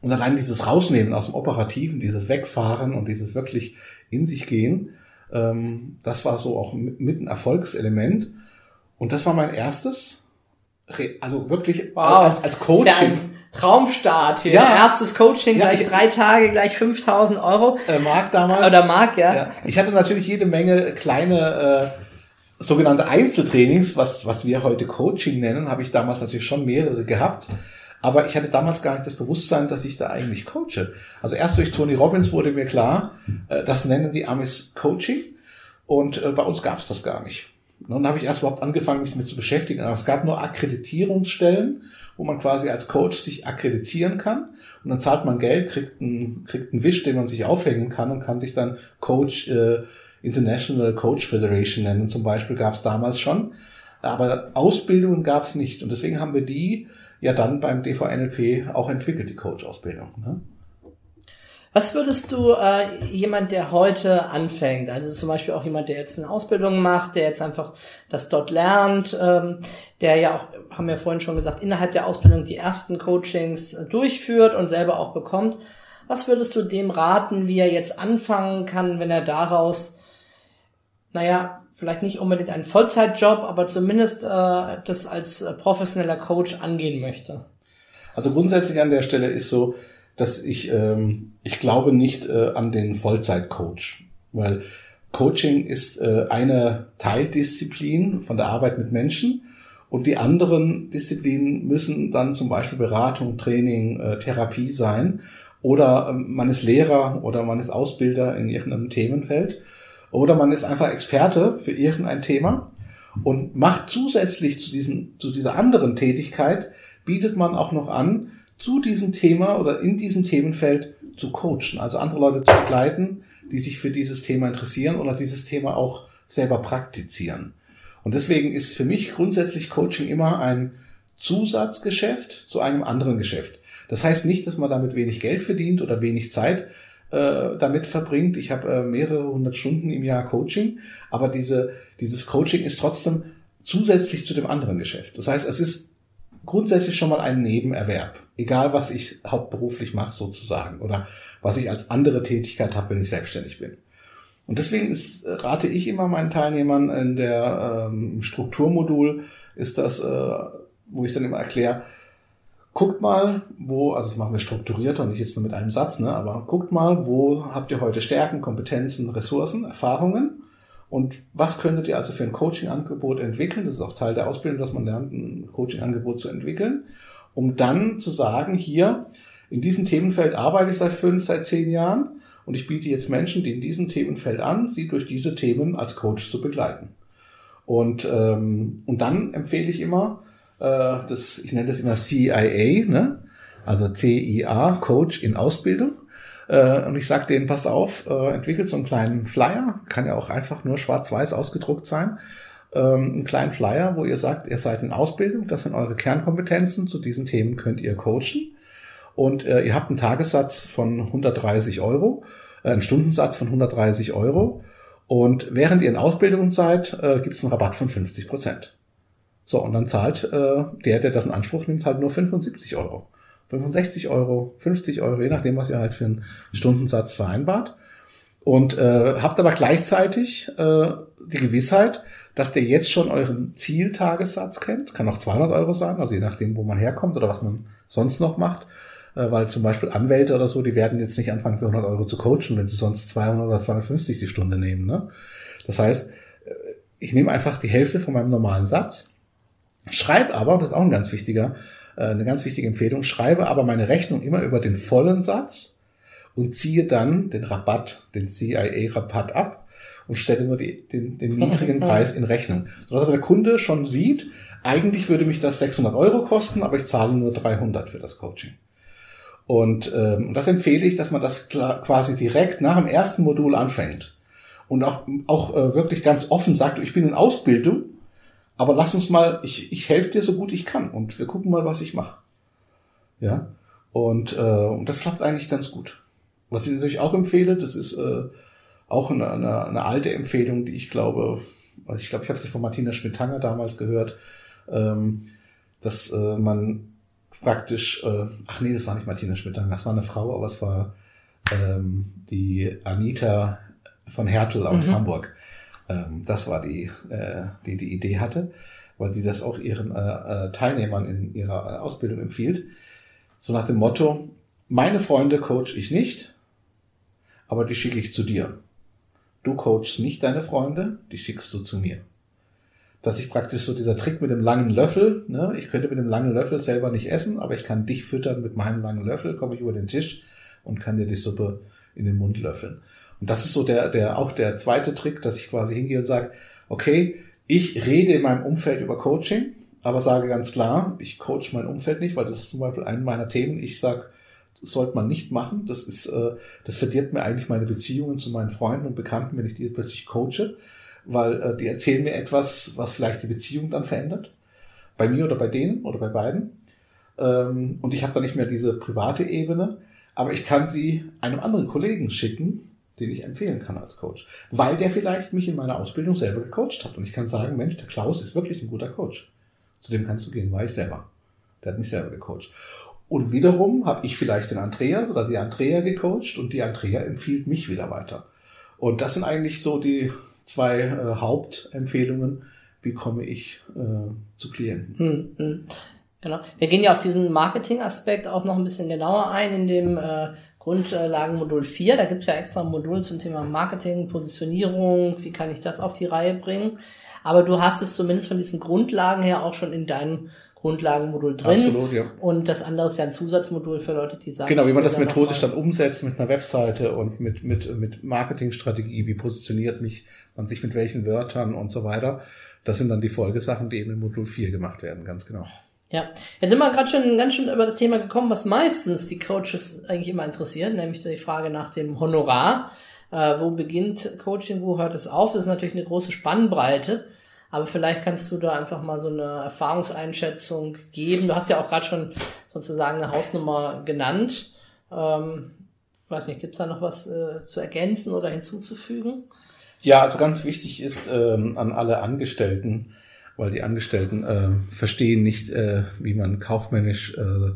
und allein dieses Rausnehmen aus dem Operativen, dieses Wegfahren und dieses wirklich in sich gehen, ähm, das war so auch mit, mit ein Erfolgselement. Und das war mein erstes, also wirklich Wow. als, als Coaching. Traumstart hier. Ja. Erstes Coaching, Ja, gleich ich- drei Tage, gleich 5000 Euro. äh, Marc damals. Oder Mark, ja. Ja. Ich hatte natürlich jede Menge kleine äh, sogenannte Einzeltrainings, was, was wir heute Coaching nennen, habe ich damals natürlich schon mehrere gehabt. Aber ich hatte damals gar nicht das Bewusstsein, dass ich da eigentlich coache. Also erst durch Tony Robbins wurde mir klar, äh, das nennen die Amis Coaching. Und äh, bei uns gab es das gar nicht. Und dann habe ich erst überhaupt angefangen, mich damit zu beschäftigen. Aber es gab nur Akkreditierungsstellen, wo man quasi als Coach sich akkreditieren kann. Und dann zahlt man Geld, kriegt einen, kriegt einen Wisch, den man sich aufhängen kann und kann sich dann Coach äh, International Coach Federation nennen. Zum Beispiel gab es damals schon. Aber Ausbildungen gab es nicht. Und deswegen haben wir die ja dann beim DVNLP auch entwickelt, die Coach-Ausbildung. Ne? Was würdest du äh, jemand, der heute anfängt, also zum Beispiel auch jemand, der jetzt eine Ausbildung macht, der jetzt einfach das dort lernt, ähm, der ja auch, haben wir vorhin schon gesagt, innerhalb der Ausbildung die ersten Coachings äh, durchführt und selber auch bekommt. Was würdest du dem raten, wie er jetzt anfangen kann, wenn er daraus, naja, vielleicht nicht unbedingt einen Vollzeitjob, aber zumindest äh, das als äh, professioneller Coach angehen möchte? Also grundsätzlich an der Stelle ist so, dass ich, ähm, ich glaube nicht äh, an den Vollzeitcoach, weil Coaching ist äh, eine Teildisziplin von der Arbeit mit Menschen und die anderen Disziplinen müssen dann zum Beispiel Beratung, Training, äh, Therapie sein oder ähm, man ist Lehrer oder man ist Ausbilder in irgendeinem Themenfeld oder man ist einfach Experte für irgendein Thema und macht zusätzlich zu, diesen, zu dieser anderen Tätigkeit, bietet man auch noch an, zu diesem Thema oder in diesem Themenfeld zu coachen, also andere Leute zu begleiten, die sich für dieses Thema interessieren oder dieses Thema auch selber praktizieren. Und deswegen ist für mich grundsätzlich Coaching immer ein Zusatzgeschäft zu einem anderen Geschäft. Das heißt nicht, dass man damit wenig Geld verdient oder wenig Zeit äh, damit verbringt. Ich habe äh, mehrere hundert Stunden im Jahr Coaching, aber diese, dieses Coaching ist trotzdem zusätzlich zu dem anderen Geschäft. Das heißt, es ist grundsätzlich schon mal ein Nebenerwerb, egal was ich hauptberuflich mache sozusagen oder was ich als andere Tätigkeit habe, wenn ich selbstständig bin. Und deswegen ist, rate ich immer meinen Teilnehmern in der ähm, Strukturmodul ist das, äh, wo ich dann immer erkläre, guckt mal, wo, also das machen wir strukturierter und nicht jetzt nur mit einem Satz, ne, aber guckt mal, wo habt ihr heute Stärken, Kompetenzen, Ressourcen, Erfahrungen und was könntet ihr also für ein Coaching-Angebot entwickeln? Das ist auch Teil der Ausbildung, dass man lernt, ein Coaching-Angebot zu entwickeln, um dann zu sagen, hier, in diesem Themenfeld arbeite ich seit fünf, seit zehn Jahren und ich biete jetzt Menschen, die in diesem Themenfeld an, sie durch diese Themen als Coach zu begleiten. Und, ähm, und dann empfehle ich immer, das, ich nenne das immer CIA, ne? also CIA, Coach in Ausbildung. Äh, und ich sage denen, passt auf, äh, entwickelt so einen kleinen Flyer, kann ja auch einfach nur schwarz-weiß ausgedruckt sein, ähm, einen kleinen Flyer, wo ihr sagt, ihr seid in Ausbildung, das sind eure Kernkompetenzen, zu diesen Themen könnt ihr coachen. Und äh, ihr habt einen Tagessatz von 130 Euro, äh, einen Stundensatz von 130 Euro. Und während ihr in Ausbildung seid, äh, gibt es einen Rabatt von 50 Prozent. So, und dann zahlt äh, der, der das in Anspruch nimmt, halt nur 75 Euro. 65 Euro, 50 Euro, je nachdem, was ihr halt für einen Stundensatz vereinbart. Und äh, habt aber gleichzeitig äh, die Gewissheit, dass der jetzt schon euren Zieltagessatz kennt. Kann auch 200 Euro sein, also je nachdem, wo man herkommt oder was man sonst noch macht. Äh, weil zum Beispiel Anwälte oder so, die werden jetzt nicht anfangen für 100 Euro zu coachen, wenn sie sonst 200 oder 250 die Stunde nehmen. Ne? Das heißt, äh, ich nehme einfach die Hälfte von meinem normalen Satz, schreibe aber, das ist auch ein ganz wichtiger, äh, eine ganz wichtige Empfehlung, schreibe aber meine Rechnung immer über den vollen Satz und ziehe dann den Rabatt, den CIA-Rabatt ab und stelle nur die, den, den niedrigen Preis in Rechnung. Sodass der Kunde schon sieht, eigentlich würde mich das 600 Euro kosten, aber ich zahle nur 300 für das Coaching. Und ähm, das empfehle ich, dass man das quasi direkt nach dem ersten Modul anfängt. Und auch, auch äh, wirklich ganz offen sagt, ich bin in Ausbildung, aber lass uns mal, ich, ich helfe dir so gut ich kann und wir gucken mal, was ich mache. Ja. Und, äh, und das klappt eigentlich ganz gut. Was ich natürlich auch empfehle, das ist äh, auch eine, eine, eine alte Empfehlung, die ich glaube, also ich glaube, ich habe sie von Martina Schmidt-Tanger damals gehört, ähm, dass äh, man praktisch, äh, ach nee, das war nicht Martina Schmidt-Tanger, das war eine Frau, aber es war ähm, die Anita von Hertel aus mhm. Hamburg. Ähm, das war die, äh, die die Idee hatte, weil die das auch ihren äh, äh, Teilnehmern in ihrer äh, Ausbildung empfiehlt. So nach dem Motto, meine Freunde coach ich nicht, aber die schicke ich zu dir. Du coachst nicht deine Freunde, die schickst du zu mir. Dass ich praktisch so dieser Trick mit dem langen Löffel, ne, ich könnte mit dem langen Löffel selber nicht essen, aber ich kann dich füttern mit meinem langen Löffel, komme ich über den Tisch und kann dir die Suppe in den Mund löffeln. Und das ist so der, der, auch der zweite Trick, dass ich quasi hingehe und sage, okay, ich rede in meinem Umfeld über Coaching, aber sage ganz klar, ich coach mein Umfeld nicht, weil das ist zum Beispiel ein meiner Themen. Ich sage, das sollte man nicht machen. Das ist, äh, das verdirbt mir eigentlich meine Beziehungen zu meinen Freunden und Bekannten, wenn ich die plötzlich coache, weil äh, die erzählen mir etwas, was vielleicht die Beziehung dann verändert. Bei mir oder bei denen oder bei beiden. Ähm, und ich habe da nicht mehr diese private Ebene, aber ich kann sie einem anderen Kollegen schicken, den ich empfehlen kann als Coach. Weil der vielleicht mich in meiner Ausbildung selber gecoacht hat. Und ich kann sagen, Mensch, der Klaus ist wirklich ein guter Coach. Zu dem kannst du gehen, war ich selber. Der hat mich selber gecoacht. Und wiederum habe ich vielleicht den Andreas oder die Andrea gecoacht und die Andrea empfiehlt mich wieder weiter. Und das sind eigentlich so die zwei äh, Hauptempfehlungen, wie komme ich äh, zu Klienten. Hm, hm. Genau. Wir gehen ja auf diesen Marketing-Aspekt auch noch ein bisschen genauer ein in dem äh, Grundlagenmodul 4. Da gibt es ja extra ein Modul zum Thema Marketing, Positionierung, wie kann ich das auf die Reihe bringen. Aber du hast es zumindest von diesen Grundlagen her auch schon in deinem Grundlagenmodul drin. Absolut, ja. Und das andere ist ja ein Zusatzmodul für Leute, die sagen. Genau, wie man das methodisch dann umsetzt mit einer Webseite und mit, mit, mit Marketingstrategie, wie positioniert mich man sich mit welchen Wörtern und so weiter. Das sind dann die Folgesachen, die eben in Modul 4 gemacht werden, ganz genau. Ja, jetzt sind wir gerade schon ganz schön über das Thema gekommen, was meistens die Coaches eigentlich immer interessiert, nämlich die Frage nach dem Honorar. Äh, wo beginnt Coaching, wo hört es auf? Das ist natürlich eine große Spannbreite, aber vielleicht kannst du da einfach mal so eine Erfahrungseinschätzung geben. Du hast ja auch gerade schon sozusagen eine Hausnummer genannt. Ähm, weiß nicht, gibt's da noch was äh, zu ergänzen oder hinzuzufügen? Ja, also ganz wichtig ist ähm, an alle Angestellten, weil die Angestellten äh, verstehen nicht, äh, wie man kaufmännisch äh,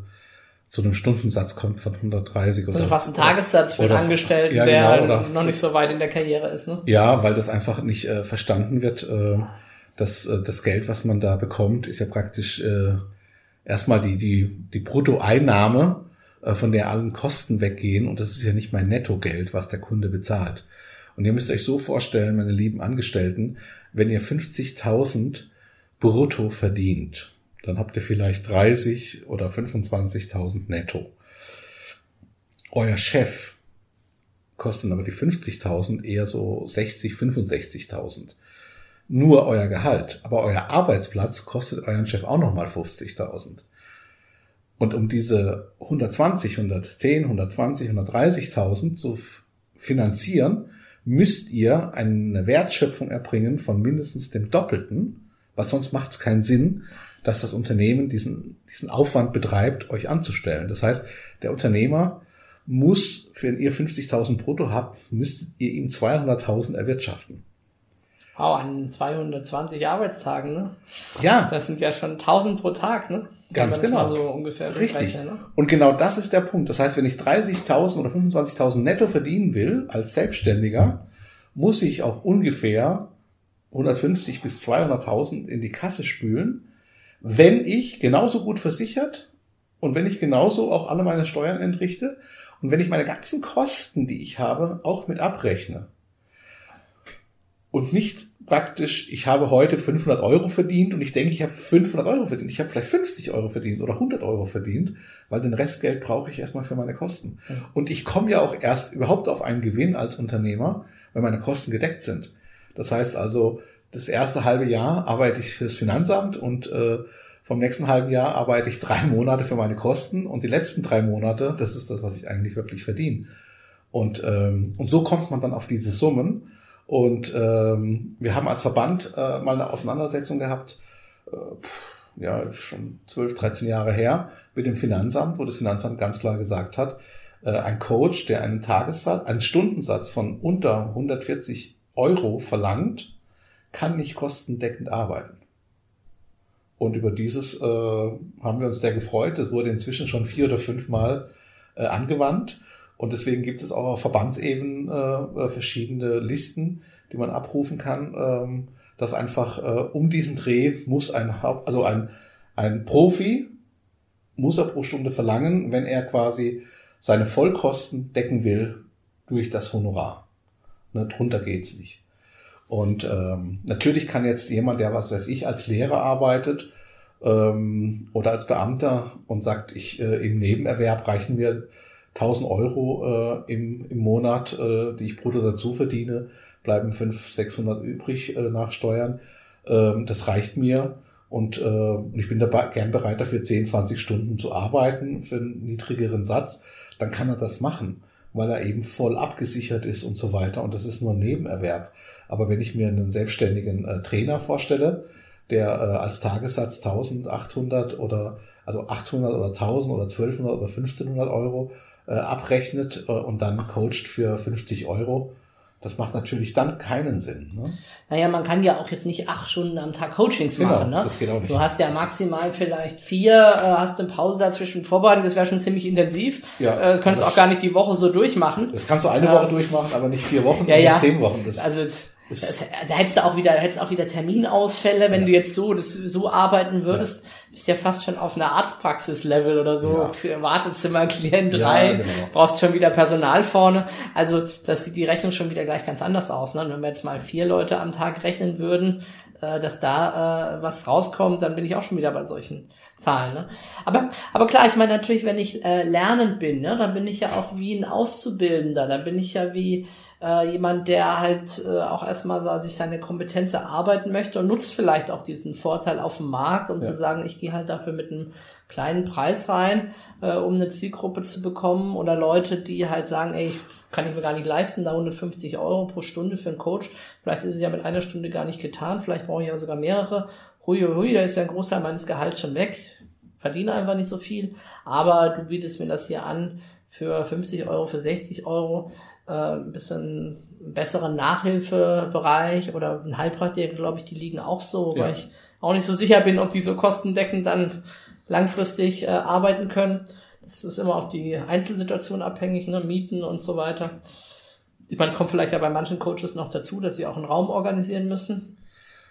zu einem Stundensatz kommt von 130 oder also fast ein Tagessatz für einen Angestellten, ja, der genau, noch nicht so weit in der Karriere ist. Ne? Ja, weil das einfach nicht äh, verstanden wird. Äh, dass äh, das Geld, was man da bekommt, ist ja praktisch äh, erstmal die die die Bruttoeinnahme, äh, von der allen Kosten weggehen und das ist ja nicht mein Nettogeld, was der Kunde bezahlt. Und ihr müsst euch so vorstellen, meine lieben Angestellten, wenn ihr 50.000 brutto verdient, dann habt ihr vielleicht 30 oder 25.000 netto. Euer Chef kostet aber die 50.000 eher so 60, 65.000. Nur euer Gehalt, aber euer Arbeitsplatz kostet euren Chef auch nochmal 50.000. Und um diese 120, 110, 120, 130.000 zu finanzieren, müsst ihr eine Wertschöpfung erbringen von mindestens dem Doppelten weil sonst macht es keinen Sinn, dass das Unternehmen diesen, diesen Aufwand betreibt, euch anzustellen. Das heißt, der Unternehmer muss, wenn ihr 50.000 brutto habt, müsstet ihr ihm 200.000 erwirtschaften. Wow, an 220 Arbeitstagen, ne? Ja, Das sind ja schon 1000 pro Tag, ne? Ganz genau. So ungefähr Richtig. Ne? Und genau das ist der Punkt. Das heißt, wenn ich 30.000 oder 25.000 netto verdienen will als Selbstständiger, muss ich auch ungefähr 150 bis 200.000 in die Kasse spülen, wenn ich genauso gut versichert und wenn ich genauso auch alle meine Steuern entrichte und wenn ich meine ganzen Kosten, die ich habe, auch mit abrechne. Und nicht praktisch, ich habe heute 500 Euro verdient und ich denke, ich habe 500 Euro verdient. Ich habe vielleicht 50 Euro verdient oder 100 Euro verdient, weil den Restgeld brauche ich erstmal für meine Kosten. Und ich komme ja auch erst überhaupt auf einen Gewinn als Unternehmer, wenn meine Kosten gedeckt sind. Das heißt also, das erste halbe Jahr arbeite ich fürs Finanzamt und äh, vom nächsten halben Jahr arbeite ich drei Monate für meine Kosten und die letzten drei Monate, das ist das, was ich eigentlich wirklich verdiene. Und, ähm, und so kommt man dann auf diese Summen. Und ähm, wir haben als Verband äh, mal eine Auseinandersetzung gehabt, äh, ja, schon 12, 13 Jahre her, mit dem Finanzamt, wo das Finanzamt ganz klar gesagt hat, äh, ein Coach, der einen Tagessatz, einen Stundensatz von unter 140 Euro verlangt, kann nicht kostendeckend arbeiten. Und über dieses äh, haben wir uns sehr gefreut. Das wurde inzwischen schon vier oder fünfmal äh, angewandt. Und deswegen gibt es auch auf Verbandsebene äh, verschiedene Listen, die man abrufen kann, ähm, dass einfach äh, um diesen Dreh muss ein Haupt, also ein, ein Profi muss er pro Stunde verlangen, wenn er quasi seine Vollkosten decken will durch das Honorar. Ne, drunter geht's nicht. Und ähm, natürlich kann jetzt jemand, der was weiß ich, als Lehrer arbeitet ähm, oder als Beamter und sagt, ich äh, im Nebenerwerb reichen mir 1000 Euro äh, im, im Monat, äh, die ich brutto dazu verdiene, bleiben 500, 600 übrig äh, nach Steuern. Ähm, das reicht mir und äh, ich bin dabei gern bereit dafür 10, 20 Stunden zu arbeiten für einen niedrigeren Satz. Dann kann er das machen, weil er eben voll abgesichert ist und so weiter. Und das ist nur ein Nebenerwerb. Aber wenn ich mir einen selbstständigen äh, Trainer vorstelle, der äh, als Tagessatz 1800 oder also 800 oder 1000 oder 1200 oder 1500 Euro äh, abrechnet äh, und dann coacht für 50 Euro, das macht natürlich dann keinen Sinn. Ne? Naja, man kann ja auch jetzt nicht acht Stunden am Tag Coachings Genau, machen. Ne? das geht auch nicht. Du hast ja maximal vielleicht vier, äh, hast eine Pause dazwischen vorbereitet, das wäre schon ziemlich intensiv. Ja, äh, das könntest du auch gar nicht die Woche so durchmachen. Das kannst du eine Ja. Woche durchmachen, aber nicht vier Wochen Ja, ja. nicht zehn Wochen. Das, Also das, ist- da hättest du auch wieder, hättest auch wieder Terminausfälle, wenn Ja. du jetzt so das so arbeiten würdest, bist ja fast schon auf einer Arztpraxis-Level oder so. Wartezimmer, Klient Ja, rein, genau. brauchst schon wieder Personal vorne. Also das sieht die Rechnung schon wieder gleich ganz anders aus. Ne? Und wenn wir jetzt mal vier Leute am Tag rechnen würden, äh, dass da äh, was rauskommt, dann bin ich auch schon wieder bei solchen Zahlen. Ne? Aber, aber klar, ich meine natürlich, wenn ich äh, lernend bin, ne, dann bin ich ja auch wie ein Auszubildender, dann bin ich ja wie äh, jemand, der halt äh, auch erstmal so sich seine Kompetenz erarbeiten möchte und nutzt vielleicht auch diesen Vorteil auf dem Markt, um Ja. zu sagen, ich gehe halt dafür mit einem kleinen Preis rein, äh, um eine Zielgruppe zu bekommen oder Leute, die halt sagen, ey, ich kann ich mir gar nicht leisten, da 150 Euro pro Stunde für einen Coach. Vielleicht ist es ja mit einer Stunde gar nicht getan, vielleicht brauche ich ja sogar mehrere. Hui, hui, hui, da ist ja ein Großteil meines Gehalts schon weg. Verdiene einfach nicht so viel, aber du bietest mir das hier an für 50 Euro, für 60 Euro, äh, ein bisschen besseren Nachhilfebereich oder ein Heilpraktiker, glaube ich, die liegen auch so, Ja. weil ich auch nicht so sicher bin, ob die so kostendeckend dann langfristig äh, arbeiten können. Das ist immer auf die Einzelsituation abhängig, ne? Mieten und so weiter. Ich meine, es kommt vielleicht ja bei manchen Coaches noch dazu, dass sie auch einen Raum organisieren müssen.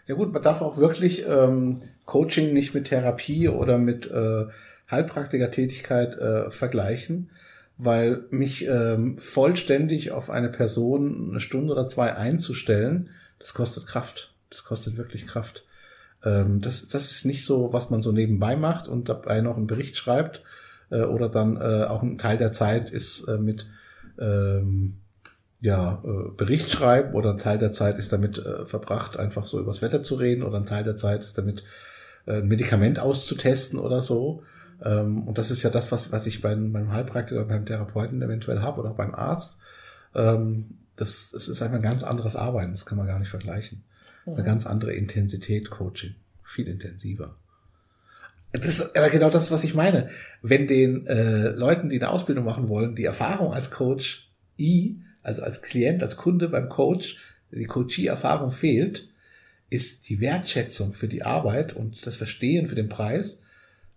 Ja gut, man darf auch wirklich ähm, Coaching nicht mit Therapie oder mit äh, Heilpraktikertätigkeit äh, vergleichen, weil mich ähm, vollständig auf eine Person eine Stunde oder zwei einzustellen, das kostet Kraft. Das kostet wirklich Kraft. Ähm, das, das ist nicht so, was man so nebenbei macht und dabei noch einen Bericht schreibt äh, oder dann äh, auch ein Teil der Zeit ist äh, mit ähm, ja, äh, Bericht schreiben oder ein Teil der Zeit ist damit äh, verbracht, einfach so übers Wetter zu reden oder ein Teil der Zeit ist damit äh, ein Medikament auszutesten oder so. Ähm, und das ist ja das, was, was ich beim, beim Heilpraktiker, beim Therapeuten eventuell habe oder auch beim Arzt. Ähm, das, das ist einfach ein ganz anderes Arbeiten, das kann man gar nicht vergleichen. Das ist eine ganz andere Intensität Coaching, viel intensiver. Das ist aber genau das, was ich meine. Wenn den äh, Leuten, die eine Ausbildung machen wollen, die Erfahrung als Coach I, also als Klient, als Kunde beim Coach, die Coachie-Erfahrung fehlt, ist die Wertschätzung für die Arbeit und das Verstehen für den Preis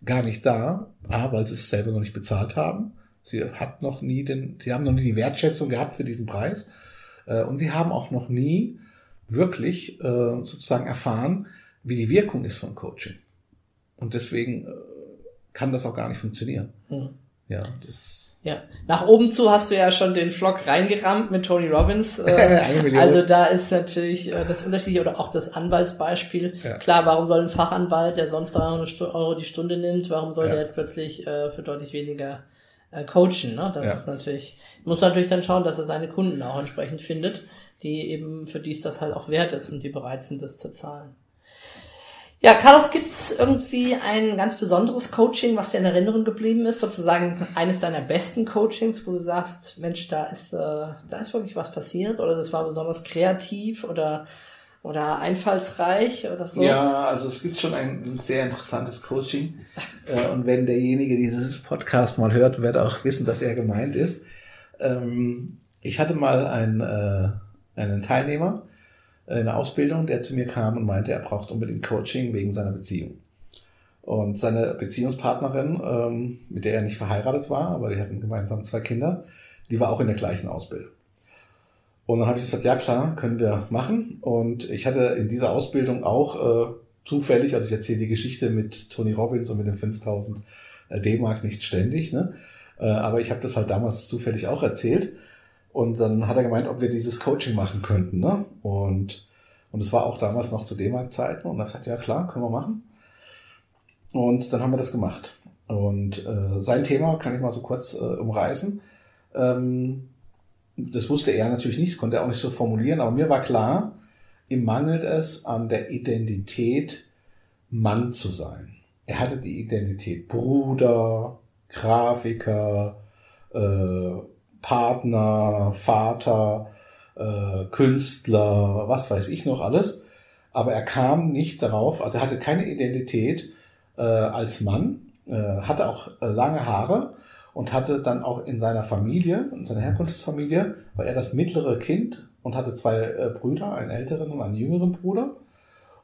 gar nicht da, A, weil sie es selber noch nicht bezahlt haben. Sie hat noch nie den, sie haben noch nie die Wertschätzung gehabt für diesen Preis. Äh, und sie haben auch noch nie wirklich äh, sozusagen erfahren, wie die Wirkung ist von Coaching. Und deswegen äh, kann das auch gar nicht funktionieren. Hm. Ja, das. Ja, nach oben zu hast du ja schon den Vlog reingerammt mit Tony Robbins. Äh, also da ist natürlich äh, das Unterschied oder auch das Anwaltsbeispiel. Ja. Klar, warum soll ein Fachanwalt, der sonst 300 Stu- Euro die Stunde nimmt, warum soll Ja. der jetzt plötzlich äh, für deutlich weniger coachen? Ne? Das Ja. ist natürlich, muss natürlich dann schauen, dass er seine Kunden auch entsprechend findet, die eben für die es das halt auch wert ist und die bereit sind, das zu zahlen. Ja, Carlos, gibt's irgendwie ein ganz besonderes Coaching, was dir in Erinnerung geblieben ist? Sozusagen eines deiner besten Coachings, wo du sagst, Mensch, da ist, äh, da ist wirklich was passiert oder das war besonders kreativ oder, oder einfallsreich oder so? Ja, also es gibt schon ein, ein sehr interessantes Coaching. Äh, und wenn derjenige dieses Podcast mal hört, wird auch wissen, dass er gemeint ist. Ähm, ich hatte mal einen, äh, einen Teilnehmer in der Ausbildung, der zu mir kam und meinte, er braucht unbedingt Coaching wegen seiner Beziehung. Und seine Beziehungspartnerin, ähm, mit der er nicht verheiratet war, aber die hatten gemeinsam zwei Kinder, die war auch in der gleichen Ausbildung. Und dann habe ich gesagt, ja klar, können wir machen. Und ich hatte in dieser Ausbildung auch äh, zufällig, also ich erzähle die Geschichte mit Tony Robbins und mit den 5000 D-Mark nicht ständig, ne? Äh, aber ich habe das halt damals zufällig auch erzählt. Und dann hat er gemeint, ob wir dieses Coaching machen könnten. Ne? Und und es war auch damals noch zu D-Mark-Zeiten. Und er hat ja klar, können wir machen. Und dann haben wir das gemacht. Und äh, sein Thema kann ich mal so kurz äh, umreißen. Ähm, das wusste er natürlich nicht, konnte er auch nicht so formulieren, aber mir war klar, ihm mangelt es an der Identität, Mann zu sein. Er hatte die Identität Bruder, Grafiker, äh, Partner, Vater, äh, Künstler, was weiß ich noch alles. Aber er kam nicht darauf, also er hatte keine Identität äh, als Mann, äh, hatte auch äh, lange Haare und hatte dann auch in seiner Familie, in seiner Herkunftsfamilie, war er das mittlere Kind und hatte zwei äh, Brüder, einen älteren und einen jüngeren Bruder.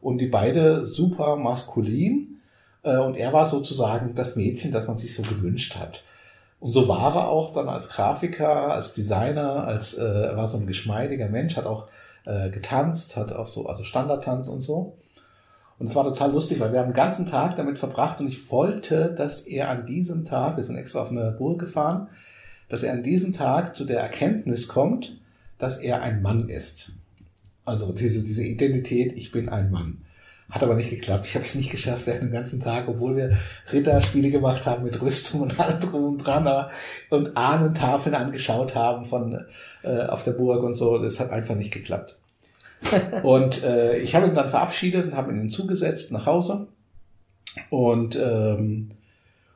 Und die beide super maskulin. Äh, und er war sozusagen das Mädchen, das man sich so gewünscht hat. Und so war er auch dann als Grafiker, als Designer, als äh, er war so ein geschmeidiger Mensch, hat auch äh, getanzt, hat auch so, also Standardtanz und so. Und es war total lustig, weil wir haben den ganzen Tag damit verbracht und ich wollte, dass er an diesem Tag, wir sind extra auf eine Burg gefahren, dass er an diesem Tag zu der Erkenntnis kommt, dass er ein Mann ist. Also diese, diese Identität, ich bin ein Mann. Hat aber nicht geklappt. Ich habe es nicht geschafft den ganzen Tag, obwohl wir Ritterspiele gemacht haben mit Rüstung und allem drum und dran und Ahnentafeln angeschaut haben von äh, auf der Burg und so. Das hat einfach nicht geklappt. und äh, ich habe ihn dann verabschiedet und habe ihn hinzugesetzt nach Hause. Und ähm,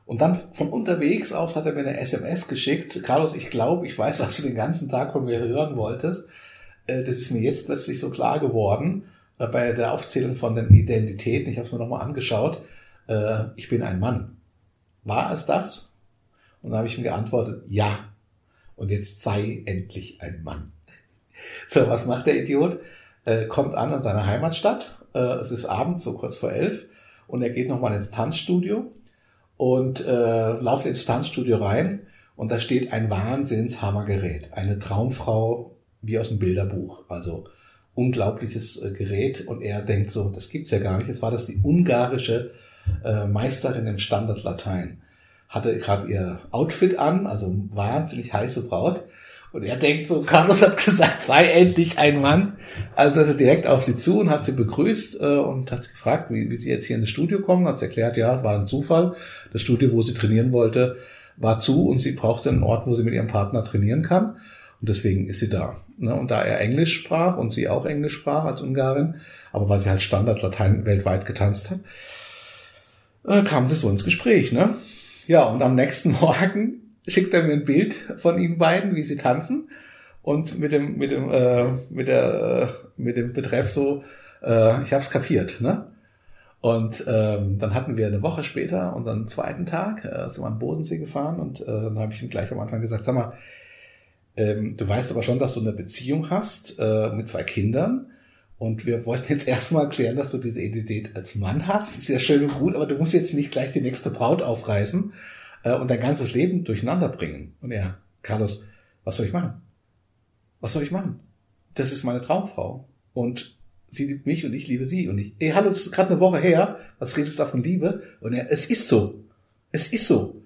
und dann von unterwegs aus hat er mir eine SMS geschickt. Carlos, ich glaube, ich weiß, was du den ganzen Tag von mir hören wolltest. Äh, Das ist mir jetzt plötzlich so klar geworden äh, bei der Aufzählung von den Identitäten. Ich habe es mir nochmal angeschaut. Äh, Ich bin ein Mann. War es das? Und dann habe ich ihm geantwortet, ja. Und jetzt sei endlich ein Mann. So, was macht der Idiot? Äh, kommt an an seiner Heimatstadt. Äh, es ist abends, so kurz vor elf. Und er geht nochmal ins Tanzstudio und äh, lauft ins Tanzstudio rein. Und da steht ein Wahnsinnshammergerät. Eine Traumfrau wie aus dem Bilderbuch. Also unglaubliches äh, Gerät. Und er denkt so, das gibt's ja gar nicht. Jetzt war das die ungarische äh, Meisterin im Standardlatein. Hatte gerade ihr Outfit an, also wahnsinnig heiße Braut. Und er denkt so, Carlos hat gesagt, sei endlich ein Mann. Also ist er direkt auf sie zu und hat sie begrüßt äh, und hat sie gefragt, wie, wie sie jetzt hier in das Studio kommen. Hat sie erklärt, ja, war ein Zufall. Das Studio, wo sie trainieren wollte, war zu und sie brauchte einen Ort, wo sie mit ihrem Partner trainieren kann. Und deswegen ist sie da. Ne? Und da er Englisch sprach und sie auch Englisch sprach als Ungarin, aber weil sie halt Standardlatein weltweit getanzt hat, äh, kam sie so ins Gespräch. Ne? Ja, und am nächsten Morgen schickt er mir ein Bild von ihnen beiden, wie sie tanzen. Und mit dem, mit dem, äh, mit der, äh, mit dem Betreff so, äh, ich hab's kapiert, ne? Und ähm, dann hatten wir eine Woche später unseren zweiten Tag, äh, sind wir am Bodensee gefahren und äh, dann habe ich ihm gleich am Anfang gesagt, sag mal, ähm, du weißt aber schon, dass du eine Beziehung hast äh, mit zwei Kindern und wir wollten jetzt erstmal klären, dass du diese Identität als Mann hast. Ist ja schön und gut, aber du musst jetzt nicht gleich die nächste Braut aufreißen äh, und dein ganzes Leben durcheinander bringen. Und er, Carlos, was soll ich machen? Was soll ich machen? Das ist meine Traumfrau. Und sie liebt mich und ich liebe sie. Und ich, ey, hallo, das ist gerade eine Woche her. Was redest du da von Liebe? Und er, es ist so. Es ist so.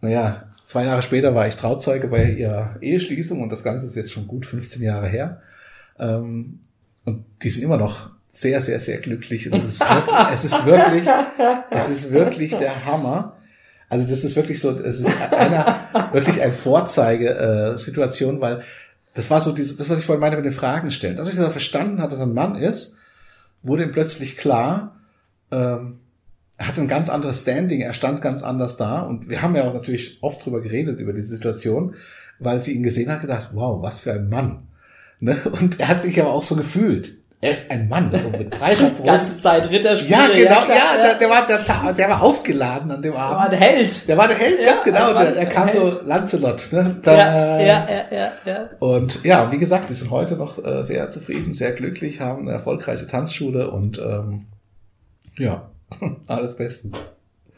Naja, zwei Jahre später war ich Trauzeuge bei ihrer Eheschließung und das Ganze ist jetzt schon gut 15 Jahre her. Ähm, und die sind immer noch sehr, sehr, sehr glücklich. Und es ist wirklich, es ist wirklich, es ist wirklich der Hammer. Also das ist wirklich so, es ist einer, wirklich ein Vorzeige-Situation, äh, weil das war so diese, das, was ich vorhin meinte mit den Fragen stellen. Dadurch, dass er verstanden hat, dass er ein Mann ist, wurde ihm plötzlich klar, ähm, er hat ein ganz anderes Standing, er stand ganz anders da. Und wir haben ja auch natürlich oft drüber geredet, über diese Situation, weil sie ihn gesehen hat, gedacht, wow, was für ein Mann. Ne? Und er hat sich aber auch so gefühlt. Er ist ein Mann, so mit breiter Brust. Ganze Zeit Ritterspiele. Ja, genau, ja, klar, Der, der, war, der, der war aufgeladen an dem Der Abend. war der Held. Der war der Held, Ja, ganz genau. der Der, er der kam Held. so Lancelot. Ne? Da, Ja, ja, ja, ja, ja. Und ja, wie gesagt, die sind heute noch äh, sehr zufrieden, sehr glücklich, haben eine erfolgreiche Tanzschule und ähm, ja, alles bestens.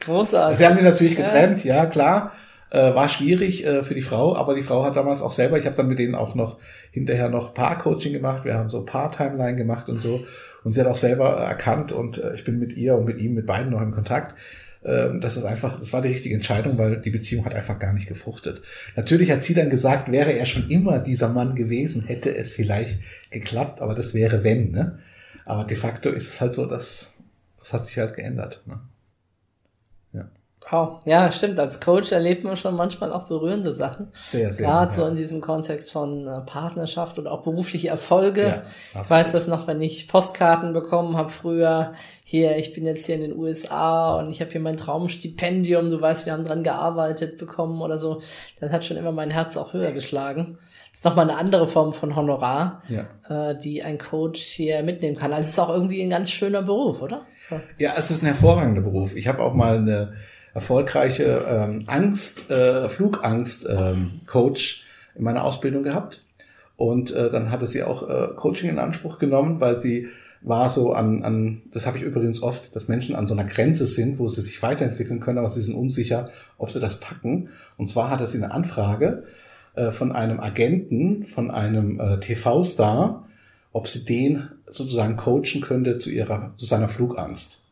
Großartig. Sie haben sich natürlich getrennt, ja, klar. Äh, war schwierig äh, für die Frau, aber die Frau hat damals auch selber, ich habe dann mit denen auch noch hinterher noch Paar-Coaching gemacht, wir haben so Paar-Timeline gemacht und so. Und sie hat auch selber äh, erkannt und äh, ich bin mit ihr und mit ihm, mit beiden noch in Kontakt. Ähm, das ist einfach, das war die richtige Entscheidung, weil die Beziehung hat einfach gar nicht gefruchtet. Natürlich hat sie dann gesagt, wäre er schon immer dieser Mann gewesen, hätte es vielleicht geklappt, aber das wäre wenn, ne? Aber de facto ist es halt so, dass das hat sich halt geändert. Ne? Wow. Ja, stimmt. Als Coach erlebt man schon manchmal auch berührende Sachen. Sehr, sehr. Gerade so ja. in diesem Kontext von äh, Partnerschaft und auch berufliche Erfolge. Ja, ich weiß das noch, wenn ich Postkarten bekommen habe früher. Hier, ich bin jetzt hier in den USA und ich habe hier mein Traumstipendium. Du weißt, wir haben dran gearbeitet bekommen oder so. Das hat schon immer mein Herz auch höher geschlagen. Ist nochmal eine andere Form von Honorar, Ja. äh, die ein Coach hier mitnehmen kann. Also es ist auch irgendwie ein ganz schöner Beruf, oder? So. Ja, es ist ein hervorragender Beruf. Ich habe auch mal eine erfolgreiche ähm, Angst, äh, Flugangst ähm, Coach in meiner Ausbildung gehabt. Und äh, dann hatte sie auch äh, Coaching in Anspruch genommen, weil sie war so an, an das habe ich übrigens oft, dass Menschen an so einer Grenze sind, wo sie sich weiterentwickeln können, aber sie sind unsicher, ob sie das packen. Und zwar hatte sie eine Anfrage äh, von einem Agenten, von einem äh, TV-Star, ob sie den sozusagen coachen könnte zu ihrer, zu seiner Flugangst.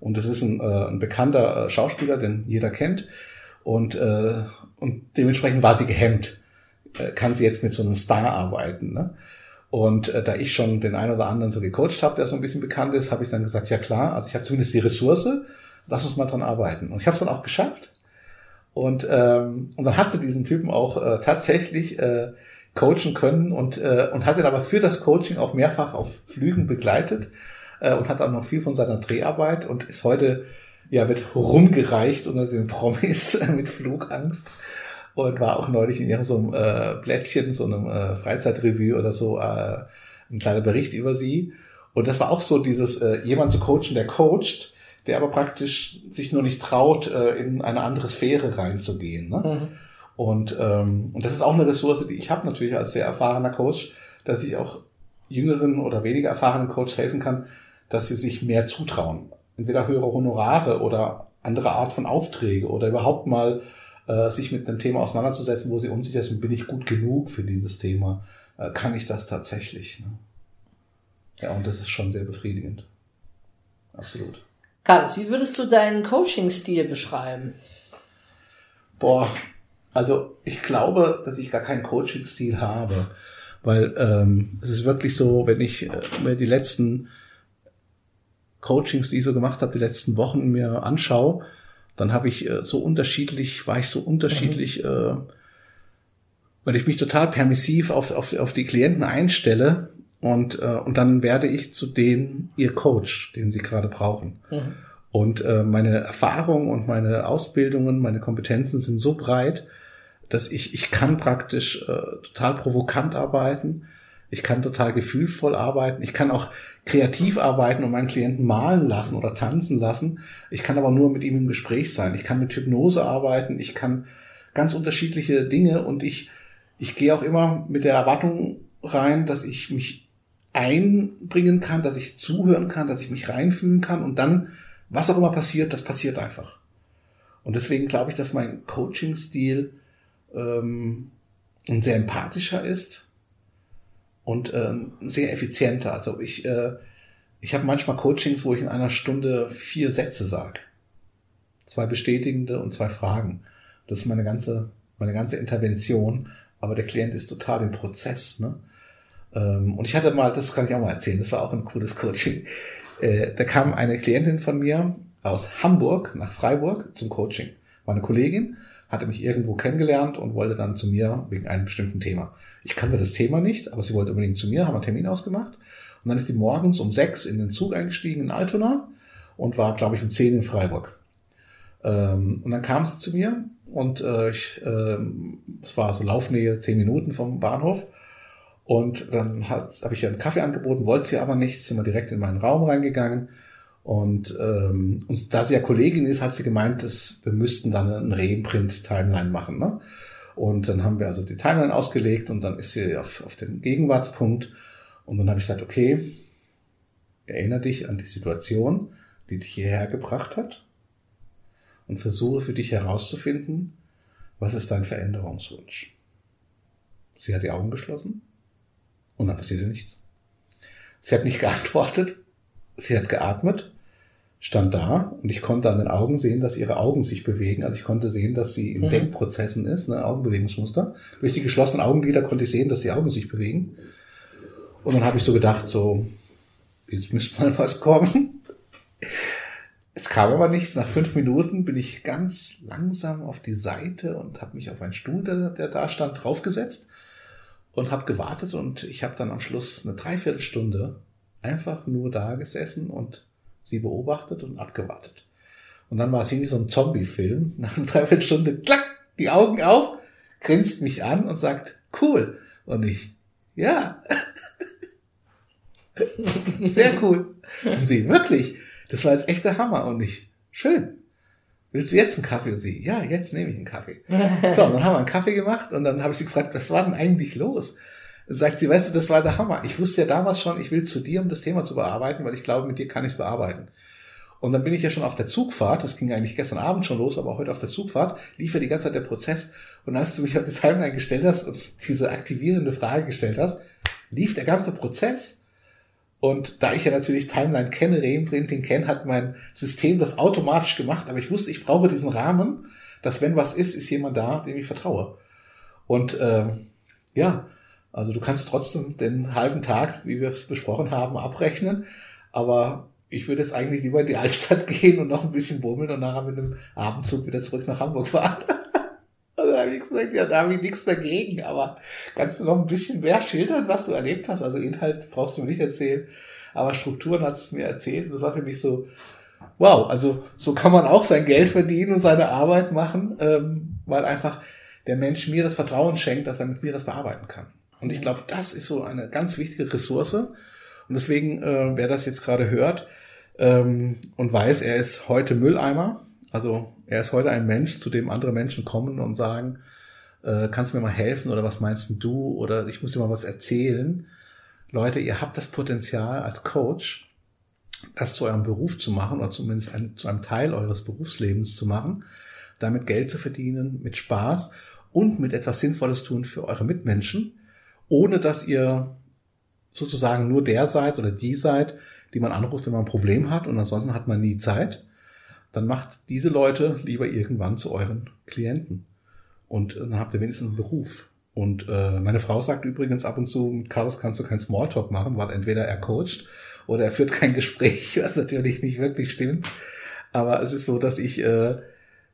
Und das ist ein, äh, ein bekannter äh, Schauspieler, den jeder kennt. Und, äh, und dementsprechend war sie gehemmt. Äh, kann sie jetzt mit so einem Star arbeiten? Ne? Und äh, da ich schon den einen oder anderen so gecoacht habe, der so ein bisschen bekannt ist, habe ich dann gesagt, ja klar, also ich habe zumindest die Ressource, lass uns mal dran arbeiten. Und ich habe es dann auch geschafft. Und, ähm, und dann hat sie diesen Typen auch äh, tatsächlich äh, coachen können und, äh, und hat ihn aber für das Coaching auch mehrfach auf Flügen begleitet äh, und hat auch noch viel von seiner Dreharbeit und ist heute, ja, wird rumgereicht unter den Promis mit Flugangst und war auch neulich in irgendeinem so äh, Blättchen, so einem äh, Freizeitrevue oder so, äh, ein kleiner Bericht über sie. Und das war auch so dieses, äh, jemand zu coachen, der coacht, der aber praktisch sich nur nicht traut, äh, in eine andere Sphäre reinzugehen. Ne? Mhm. Und, ähm, und das ist auch eine Ressource, die ich habe natürlich als sehr erfahrener Coach, dass ich auch jüngeren oder weniger erfahrenen Coaches helfen kann, dass sie sich mehr zutrauen. Entweder höhere Honorare oder andere Art von Aufträge oder überhaupt mal äh, sich mit einem Thema auseinanderzusetzen, wo sie unsicher sind, bin ich gut genug für dieses Thema? Äh, kann ich das tatsächlich? Ne? Ja, und das ist schon sehr befriedigend. Absolut. Carlos, wie würdest du deinen Coaching-Stil beschreiben? Boah, also ich glaube, dass ich gar keinen Coaching-Stil habe, weil ähm, es ist wirklich so, wenn ich äh, mir die letzten Coachings, die ich so gemacht habe, die letzten Wochen mir anschaue, dann habe ich äh, so unterschiedlich, war ich so unterschiedlich, äh, weil ich mich total permissiv auf, auf, auf die Klienten einstelle und, äh, und dann werde ich zu denen ihr Coach, den sie gerade brauchen. Mhm. Und äh, meine Erfahrung und meine Ausbildungen, meine Kompetenzen sind so breit, dass ich, ich kann praktisch äh, total provokant arbeiten. Ich kann total gefühlvoll arbeiten. Ich kann auch kreativ arbeiten und meinen Klienten malen lassen oder tanzen lassen. Ich kann aber nur mit ihm im Gespräch sein. Ich kann mit Hypnose arbeiten. Ich kann ganz unterschiedliche Dinge und ich, ich gehe auch immer mit der Erwartung rein, dass ich mich einbringen kann, dass ich zuhören kann, dass ich mich reinfühlen kann und dann, was auch immer passiert, das passiert einfach. Und deswegen glaube ich, dass mein Coaching-Stil ähm, ein sehr empathischer ist und äh, sehr effizienter. Also ich, äh, ich habe manchmal Coachings, wo ich in einer Stunde vier Sätze sage. Zwei bestätigende und zwei Fragen. Das ist meine ganze, meine ganze Intervention. Aber der Klient ist total im Prozess. Ne? Ähm, und ich hatte mal, das kann ich auch mal erzählen, das war auch ein cooles Coaching. Äh, da kam eine Klientin von mir aus Hamburg nach Freiburg zum Coaching. War eine Kollegin hatte mich irgendwo kennengelernt und wollte dann zu mir wegen einem bestimmten Thema. Ich kannte das Thema nicht, aber sie wollte unbedingt zu mir, haben einen Termin ausgemacht. Und dann ist die morgens um sechs in den Zug eingestiegen in Altona und war, glaube ich, um zehn in Freiburg. Ähm, und dann kam sie zu mir und äh, ich, äh, es war so Laufnähe, zehn Minuten vom Bahnhof. Und dann habe ich ihr einen Kaffee angeboten, wollte sie aber nicht, sind wir direkt in meinen Raum reingegangen und, ähm, und da sie ja Kollegin ist, hat sie gemeint, dass wir müssten dann einen Reimprint-Timeline machen. Ne? Und dann haben wir also die Timeline ausgelegt und dann ist sie auf, auf den Gegenwartspunkt. Und dann habe ich gesagt, okay, erinnere dich an die Situation, die dich hierher gebracht hat und versuche für dich herauszufinden, was ist dein Veränderungswunsch. Sie hat die Augen geschlossen und dann passierte nichts. Sie hat nicht geantwortet, sie hat geatmet stand da und ich konnte an den Augen sehen, dass ihre Augen sich bewegen. Also ich konnte sehen, dass sie in mhm. Denkprozessen ist, ne, Augenbewegungsmuster. Durch die geschlossenen Augenlider konnte ich sehen, dass die Augen sich bewegen. Und dann habe ich so gedacht, so, jetzt müsste mal was kommen. Es kam aber nichts. Nach fünf Minuten bin ich ganz langsam auf die Seite und habe mich auf einen Stuhl, der, der da stand, draufgesetzt und habe gewartet. Und ich habe dann am Schluss eine Dreiviertelstunde einfach nur da gesessen und sie beobachtet und abgewartet. Und dann war es wie so ein Zombie-Film. Nach einer Dreiviertelstunde, klack, die Augen auf, grinst mich an und sagt, cool. Und ich, ja. Sehr cool. Und sie, wirklich. Das war jetzt echt der Hammer. Und ich, schön. Willst du jetzt einen Kaffee? Und sie, ja, jetzt nehme ich einen Kaffee. So, und dann haben wir einen Kaffee gemacht und dann habe ich sie gefragt, was war denn eigentlich los? sagt sie, weißt du, das war der Hammer. Ich wusste ja damals schon, ich will zu dir, um das Thema zu bearbeiten, weil ich glaube, mit dir kann ich es bearbeiten. Und dann bin ich ja schon auf der Zugfahrt, das ging eigentlich gestern Abend schon los, aber heute auf der Zugfahrt lief ja die ganze Zeit der Prozess. Und als du mich auf die Timeline gestellt hast und diese aktivierende Frage gestellt hast, lief der ganze Prozess. Und da ich ja natürlich Timeline kenne, Reimprinting kenne, hat mein System das automatisch gemacht. Aber ich wusste, ich brauche diesen Rahmen, dass wenn was ist, ist jemand da, dem ich vertraue. Und ähm, ja, also du kannst trotzdem den halben Tag, wie wir es besprochen haben, abrechnen. Aber ich würde jetzt eigentlich lieber in die Altstadt gehen und noch ein bisschen bummeln und nachher mit einem Abendzug wieder zurück nach Hamburg fahren. Da habe ich gesagt, ja, da habe ich nichts dagegen, aber kannst du noch ein bisschen mehr schildern, was du erlebt hast? Also Inhalt brauchst du mir nicht erzählen, aber Strukturen hat es mir erzählt. Und das war für mich so, wow, also so kann man auch sein Geld verdienen und seine Arbeit machen, ähm, weil einfach der Mensch mir das Vertrauen schenkt, dass er mit mir das bearbeiten kann. Und ich glaube, das ist so eine ganz wichtige Ressource. Und deswegen, äh, wer das jetzt gerade hört ähm, und weiß, er ist heute Mülleimer, also er ist heute ein Mensch, zu dem andere Menschen kommen und sagen, äh, kannst du mir mal helfen oder was meinst du oder ich muss dir mal was erzählen. Leute, ihr habt das Potenzial als Coach, das zu eurem Beruf zu machen oder zumindest ein, zu einem Teil eures Berufslebens zu machen, damit Geld zu verdienen, mit Spaß und mit etwas Sinnvolles tun für eure Mitmenschen ohne dass ihr sozusagen nur der seid oder die seid, die man anruft, wenn man ein Problem hat und ansonsten hat man nie Zeit, dann macht diese Leute lieber irgendwann zu euren Klienten. Und dann habt ihr wenigstens einen Beruf. Und äh, meine Frau sagt übrigens ab und zu, mit Carlos kannst du kein Smalltalk machen, weil entweder er coacht oder er führt kein Gespräch, was natürlich nicht wirklich stimmt. Aber es ist so, dass ich, äh,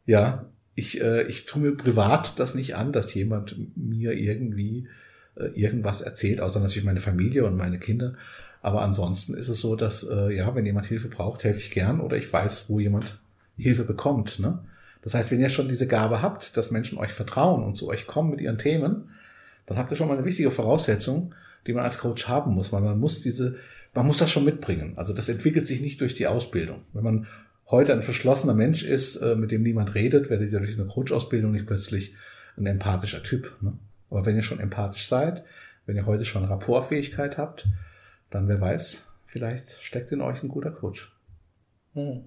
ja, ich, äh, ich tue mir privat das nicht an, dass jemand mir irgendwie äh, irgendwas erzählt, außer natürlich meine Familie und meine Kinder. Aber ansonsten ist es so, dass, äh, ja, wenn jemand Hilfe braucht, helfe ich gern oder ich weiß, wo jemand Hilfe bekommt. Ne? Das heißt, wenn ihr schon diese Gabe habt, dass Menschen euch vertrauen und zu euch kommen mit ihren Themen, dann habt ihr schon mal eine wichtige Voraussetzung, die man als Coach haben muss, weil man muss diese, man muss das schon mitbringen. Also das entwickelt sich nicht durch die Ausbildung. Wenn man heute ein verschlossener Mensch ist, äh, mit dem niemand redet, werdet ihr durch eine Coach-Ausbildung nicht plötzlich ein empathischer Typ. Ne? Aber wenn ihr schon empathisch seid, wenn ihr heute schon Rapportfähigkeit habt, dann wer weiß, vielleicht steckt in euch ein guter Coach. Hm.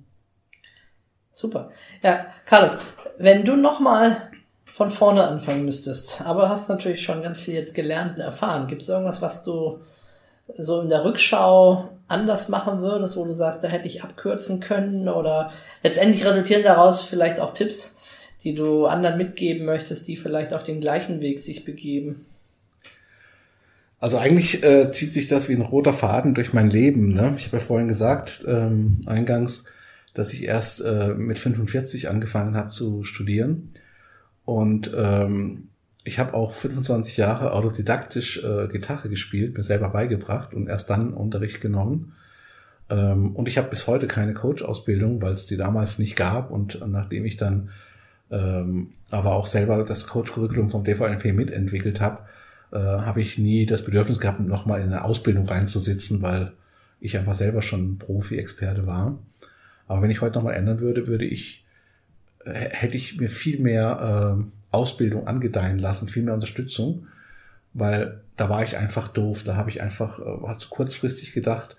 Super. Ja, Carlos, wenn du nochmal von vorne anfangen müsstest, aber hast natürlich schon ganz viel jetzt gelernt und erfahren. Gibt es irgendwas, was du so in der Rückschau anders machen würdest, wo du sagst, da hätte ich abkürzen können oder letztendlich resultieren daraus vielleicht auch Tipps, die du anderen mitgeben möchtest, die vielleicht auf den gleichen Weg sich begeben? Also eigentlich äh, zieht sich das wie ein roter Faden durch mein Leben. Ne? Ich habe ja vorhin gesagt, ähm, eingangs, dass ich erst äh, mit 45 angefangen habe zu studieren. Und ähm, ich habe auch 25 Jahre autodidaktisch äh, Gitarre gespielt, mir selber beigebracht und erst dann Unterricht genommen. Ähm, und ich habe bis heute keine Coach-Ausbildung, weil es die damals nicht gab. Und nachdem ich dann ähm, aber auch selber das Coach-Curriculum vom DVNP mitentwickelt habe, äh, habe ich nie das Bedürfnis gehabt, nochmal in eine Ausbildung reinzusitzen, weil ich einfach selber schon Profi-Experte war. Aber wenn ich heute nochmal ändern würde, würde ich, äh, hätte ich mir viel mehr äh, Ausbildung angedeihen lassen, viel mehr Unterstützung, weil da war ich einfach doof, da habe ich einfach, äh, war zu kurzfristig gedacht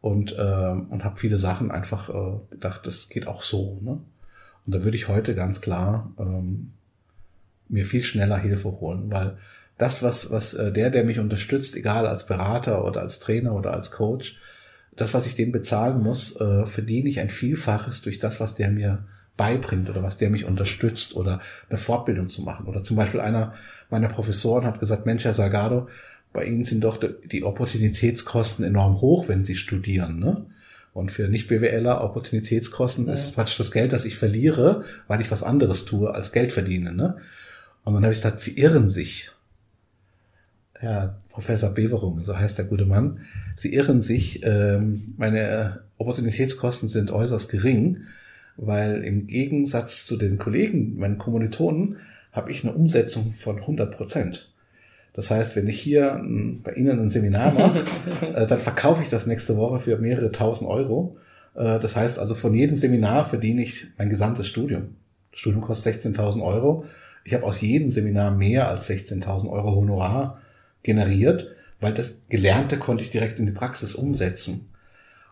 und, äh, und habe viele Sachen einfach äh, gedacht, das geht auch so. Ne? Und da würde ich heute ganz klar ähm, mir viel schneller Hilfe holen, weil das, was, was äh, der, der mich unterstützt, egal als Berater oder als Trainer oder als Coach, das, was ich dem bezahlen muss, äh, verdiene ich ein Vielfaches durch das, was der mir beibringt oder was der mich unterstützt oder eine Fortbildung zu machen. Oder zum Beispiel einer meiner Professoren hat gesagt, Mensch, Herr Salgado, bei Ihnen sind doch die Opportunitätskosten enorm hoch, wenn Sie studieren. Ne? Und für Nicht-BWLer Opportunitätskosten ja. ist praktisch das Geld, das ich verliere, weil ich was anderes tue, als Geld verdiene. Ne? Und dann habe ich gesagt, Sie irren sich. Herr Professor Beverung, so heißt der gute Mann, Sie irren sich. Ähm, meine Opportunitätskosten sind äußerst gering, weil im Gegensatz zu den Kollegen, meinen Kommilitonen, habe ich eine Umsetzung von 100 Prozent. Das heißt, wenn ich hier hm, bei Ihnen ein Seminar mache, äh, dann verkaufe ich das nächste Woche für mehrere tausend Euro. Äh, das heißt also, von jedem Seminar verdiene ich mein gesamtes Studium. Das Studium kostet 16.000 Euro. Ich habe aus jedem Seminar mehr als 16.000 Euro Honorar generiert, weil das Gelernte konnte ich direkt in die Praxis umsetzen.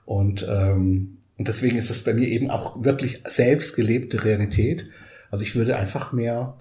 Und, ähm, und deswegen ist das bei mir eben auch wirklich selbst gelebte Realität. Also ich würde einfach mehr,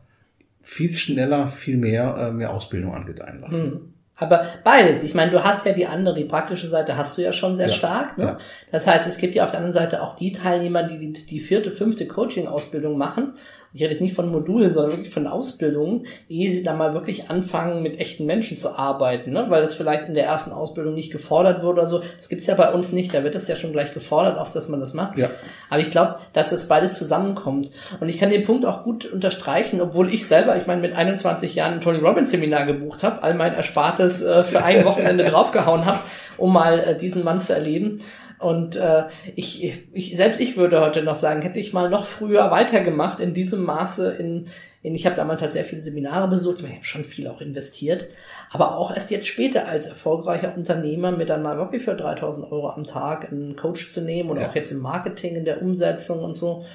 viel schneller, viel mehr, äh, mehr Ausbildung angedeihen lassen. Hm. Aber beides. Ich meine, du hast ja die andere, die praktische Seite hast du ja schon sehr ja, stark. Ne? Ja. Das heißt, es gibt ja auf der anderen Seite auch die Teilnehmer, die die, die vierte, fünfte Coaching-Ausbildung machen ich rede jetzt nicht von Modulen, sondern wirklich von Ausbildungen, ehe sie dann mal wirklich anfangen, mit echten Menschen zu arbeiten, ne? weil das vielleicht in der ersten Ausbildung nicht gefordert wurde oder so. Das gibt's ja bei uns nicht, da wird es ja schon gleich gefordert, auch dass man das macht. Ja. Aber ich glaube, dass es beides zusammenkommt. Und ich kann den Punkt auch gut unterstreichen, obwohl ich selber, ich meine, mit 21 Jahren ein Tony Robbins Seminar gebucht habe, all mein Erspartes äh, für ein Wochenende draufgehauen habe, um mal äh, diesen Mann zu erleben. Und äh, ich, ich, selbst ich würde heute noch sagen, hätte ich mal noch früher weitergemacht in diesem Maße. In, in ich habe damals halt sehr viele Seminare besucht, ich, meine, ich habe schon viel auch investiert, aber auch erst jetzt später als erfolgreicher Unternehmer mir dann mal wirklich für 3000 Euro am Tag einen Coach zu nehmen und ja. auch jetzt im Marketing, in der Umsetzung und so.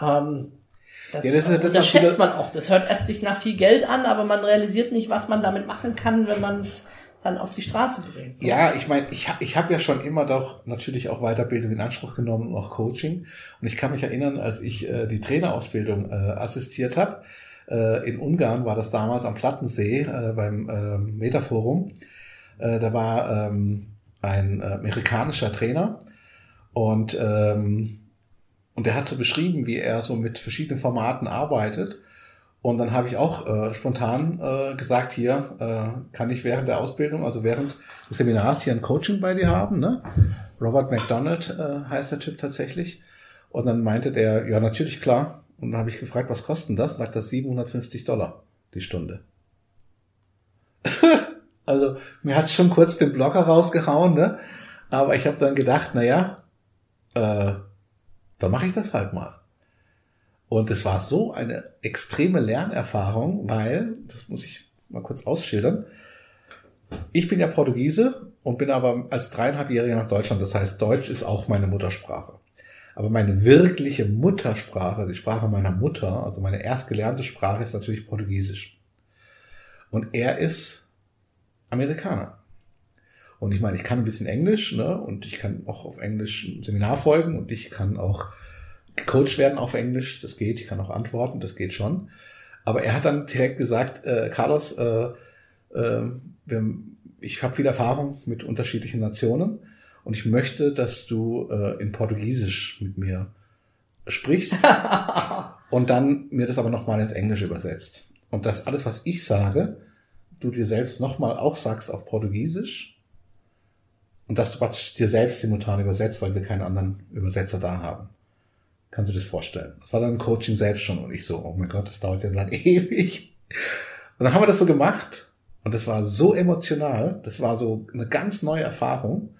Ähm, das, ja, das, das unterschätzt man oft. Das hört erst sich nach viel Geld an, aber man realisiert nicht, was man damit machen kann, wenn man es dann auf die Straße bringen. Ja, ich meine, ich, ich habe ja schon immer doch natürlich auch Weiterbildung in Anspruch genommen und auch Coaching. Und ich kann mich erinnern, als ich äh, die Trainerausbildung äh, assistiert habe, äh, in Ungarn war das damals am Plattensee äh, beim äh, Metaforum. Äh, da war ähm, ein äh, amerikanischer Trainer und ähm, und der hat so beschrieben, wie er so mit verschiedenen Formaten arbeitet. Und dann habe ich auch äh, spontan äh, gesagt, hier äh, kann ich während der Ausbildung, also während des Seminars hier ein Coaching bei dir haben. Ne? Robert McDonald äh, heißt der Typ tatsächlich. Und dann meinte der, ja natürlich klar. Und dann habe ich gefragt, was kostet das? Sagt das 750 Dollar die Stunde. also mir hat's schon kurz den Blocker rausgehauen, ne? Aber ich habe dann gedacht, na ja, äh, dann mache ich das halt mal. Und es war so eine extreme Lernerfahrung, weil, das muss ich mal kurz ausschildern, ich bin ja Portugiese und bin aber als dreieinhalbjähriger nach Deutschland. Das heißt, Deutsch ist auch meine Muttersprache. Aber meine wirkliche Muttersprache, die Sprache meiner Mutter, also meine erstgelernte Sprache ist natürlich Portugiesisch. Und er ist Amerikaner. Und ich meine, ich kann ein bisschen Englisch, ne? Und ich kann auch auf Englisch ein Seminar folgen und ich kann auch gecoacht werden auf Englisch. Das geht. Ich kann auch antworten. Das geht schon. Aber er hat dann direkt gesagt, äh, Carlos, äh, äh, wir, ich habe viel Erfahrung mit unterschiedlichen Nationen und ich möchte, dass du äh, in Portugiesisch mit mir sprichst und dann mir das aber nochmal ins Englische übersetzt. Und das alles, was ich sage, du dir selbst nochmal auch sagst auf Portugiesisch und dass du dir selbst simultan übersetzt, weil wir keinen anderen Übersetzer da haben. Kannst du dir das vorstellen? Das war dann ein Coaching selbst schon und ich so, oh mein Gott, das dauert ja dann ewig. Und dann haben wir das so gemacht und das war so emotional, das war so eine ganz neue Erfahrung.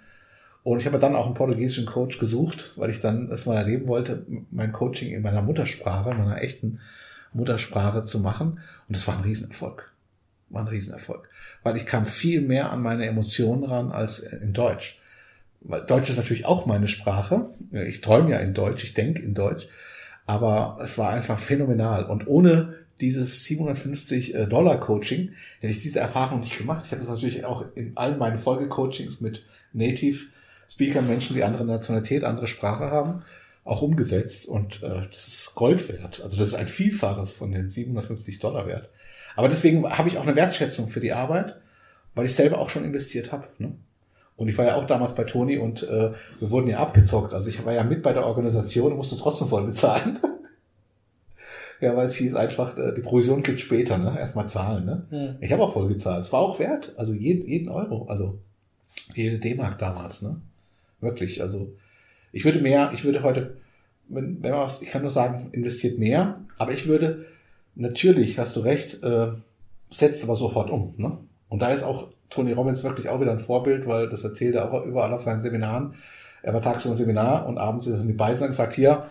Und ich habe dann auch einen portugiesischen Coach gesucht, weil ich dann das mal erleben wollte, mein Coaching in meiner Muttersprache, meiner echten Muttersprache zu machen. Und das war ein Riesenerfolg. War ein Riesenerfolg. Weil ich kam viel mehr an meine Emotionen ran als in Deutsch. Deutsch ist natürlich auch meine Sprache. Ich träume ja in Deutsch, ich denke in Deutsch. Aber es war einfach phänomenal. Und ohne dieses 750 äh, Dollar Coaching hätte ich diese Erfahrung nicht gemacht. Ich habe das natürlich auch in allen meinen Folgecoachings mit Native Speaker, Menschen, die andere Nationalität, andere Sprache haben, auch umgesetzt und äh, das ist Gold wert. Also das ist ein Vielfaches von den 750 Dollar wert. Aber deswegen habe ich auch eine Wertschätzung für die Arbeit, weil ich selber auch schon investiert habe. Ne? Und ich war ja auch damals bei Toni und äh, wir wurden ja abgezockt. Also ich war ja mit bei der Organisation und musste trotzdem voll bezahlen. ja, weil es hieß einfach, äh, die Provision gibt später, ne? Erstmal zahlen, ne? Mhm. Ich habe auch voll gezahlt. Es war auch wert. Also jeden, jeden Euro. Also jede D-Mark damals, ne? Wirklich. Also ich würde mehr, ich würde heute, wenn, wenn man was, ich kann nur sagen, investiert mehr, aber ich würde, natürlich, hast du recht, äh, setzt aber sofort um. Ne? Und da ist auch Tony Robbins wirklich auch wieder ein Vorbild, weil das erzählt er auch überall auf seinen Seminaren. Er war tagsüber im Seminar und abends ist er in die Beisang und sagt, hier,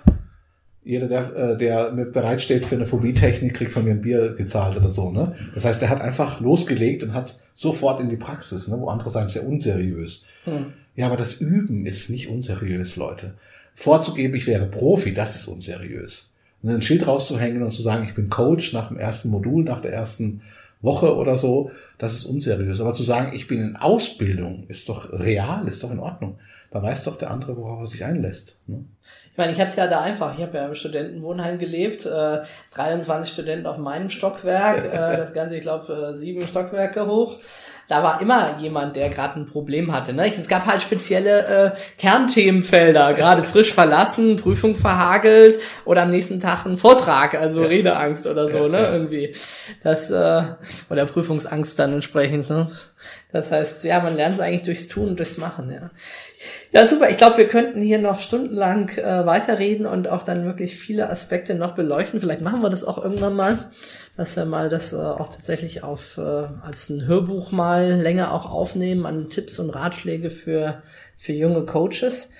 jeder, der, äh, der mit bereitsteht für eine Phobie-Technik, kriegt von mir ein Bier gezahlt oder so. Ne? Das heißt, er hat einfach losgelegt und hat sofort in die Praxis, ne? wo andere sagen, sehr unseriös. Hm. Ja, aber das Üben ist nicht unseriös, Leute. Vorzugeben, ich wäre Profi, das ist unseriös. Und ein Schild rauszuhängen und zu sagen, ich bin Coach nach dem ersten Modul, nach der ersten Woche oder so, das ist unseriös. Aber zu sagen, ich bin in Ausbildung, ist doch real, ist doch in Ordnung. Da weiß doch der andere, worauf er sich einlässt. Ne? Ich meine, ich hatte es ja da einfach. Ich habe ja im Studentenwohnheim gelebt, äh, 23 Studenten auf meinem Stockwerk, äh, das Ganze, ich glaube, äh, sieben Stockwerke hoch da war immer jemand, der gerade ein Problem hatte. Ne? Es gab halt spezielle äh, Kernthemenfelder, gerade frisch verlassen, Prüfung verhagelt oder am nächsten Tag ein Vortrag, also ja. Redeangst oder so, ja, ne? Ja. Irgendwie. Das, äh, oder Prüfungsangst dann entsprechend. Ne? Das heißt, ja, man lernt es eigentlich durchs Tun und durchs Machen, ja. Ja, super. Ich glaube, wir könnten hier noch stundenlang äh, weiterreden und auch dann wirklich viele Aspekte noch beleuchten. Vielleicht machen wir das auch irgendwann mal, dass wir mal das äh, auch tatsächlich auf äh, als ein Hörbuch mal länger auch aufnehmen an Tipps und Ratschläge für für junge Coaches.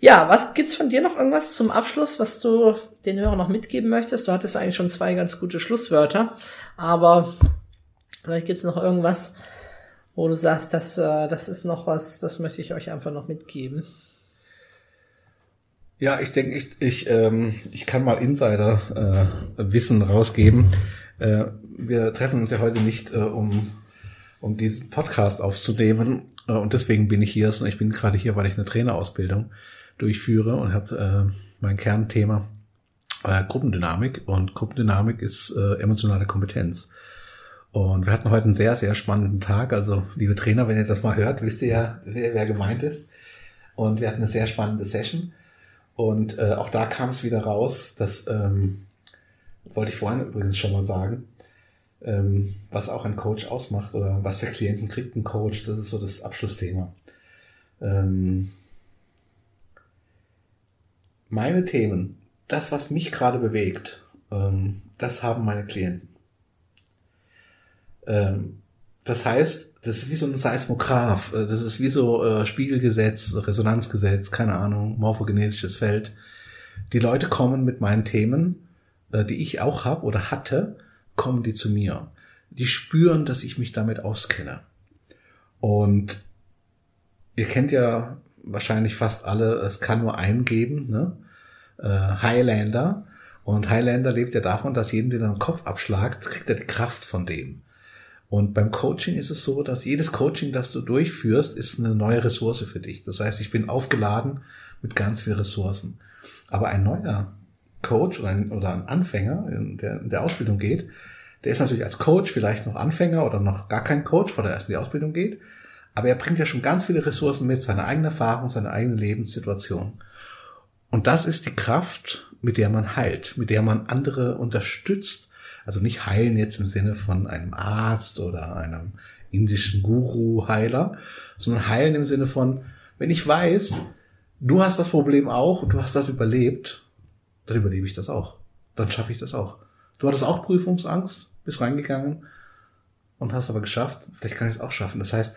Ja, was gibt's von dir noch irgendwas zum Abschluss, was du den Hörern noch mitgeben möchtest? Du hattest eigentlich schon zwei ganz gute Schlusswörter, aber vielleicht gibt's noch irgendwas, wo du sagst, das, äh, das ist noch was, das möchte ich euch einfach noch mitgeben? Ja, ich denke, ich, ich, ähm, ich kann mal Insider-Wissen äh, rausgeben. Äh, wir treffen uns ja heute nicht, äh, um, um diesen Podcast aufzunehmen. Äh, und deswegen bin ich hier. Ich bin gerade hier, weil ich eine Trainerausbildung durchführe und habe äh, mein Kernthema äh, Gruppendynamik. Und Gruppendynamik ist äh, emotionale Kompetenz. Und wir hatten heute einen sehr, sehr spannenden Tag. Also, liebe Trainer, wenn ihr das mal hört, wisst ihr ja, wer, wer gemeint ist. Und wir hatten eine sehr spannende Session. Und äh, auch da kam es wieder raus, dass, ähm, wollte ich vorhin übrigens schon mal sagen, ähm, was auch ein Coach ausmacht oder was für Klienten kriegt ein Coach, das ist so das Abschlussthema. Ähm, meine Themen, das, was mich gerade bewegt, ähm, das haben meine Klienten. Ähm, das heißt, das ist wie so ein Seismograph, äh, das ist wie so äh, Spiegelgesetz, Resonanzgesetz, keine Ahnung, morphogenetisches Feld. Die Leute kommen mit meinen Themen, äh, die ich auch habe oder hatte, kommen die zu mir. Die spüren, dass ich mich damit auskenne. Und ihr kennt ja wahrscheinlich fast alle, es kann nur einen geben, ne? Äh, Highlander. Und Highlander lebt ja davon, dass jeden, den er den Kopf abschlagt, kriegt er die Kraft von dem. Und beim Coaching ist es so, dass jedes Coaching, das du durchführst, ist eine neue Ressource für dich. Das heißt, ich bin aufgeladen mit ganz vielen Ressourcen. Aber ein neuer Coach oder ein, oder ein Anfänger, der in der Ausbildung geht, der ist natürlich als Coach vielleicht noch Anfänger oder noch gar kein Coach, weil er erst in die Ausbildung geht. Aber er bringt ja schon ganz viele Ressourcen mit, seine eigene Erfahrung, seine eigene Lebenssituation. Und das ist die Kraft, mit der man heilt, mit der man andere unterstützt. Also nicht heilen jetzt im Sinne von einem Arzt oder einem indischen Guru-Heiler, sondern heilen im Sinne von, wenn ich weiß, du hast das Problem auch und du hast das überlebt, dann überlebe ich das auch. Dann schaffe ich das auch. Du hattest auch Prüfungsangst, bist reingegangen und hast aber geschafft. Vielleicht kann ich es auch schaffen. Das heißt,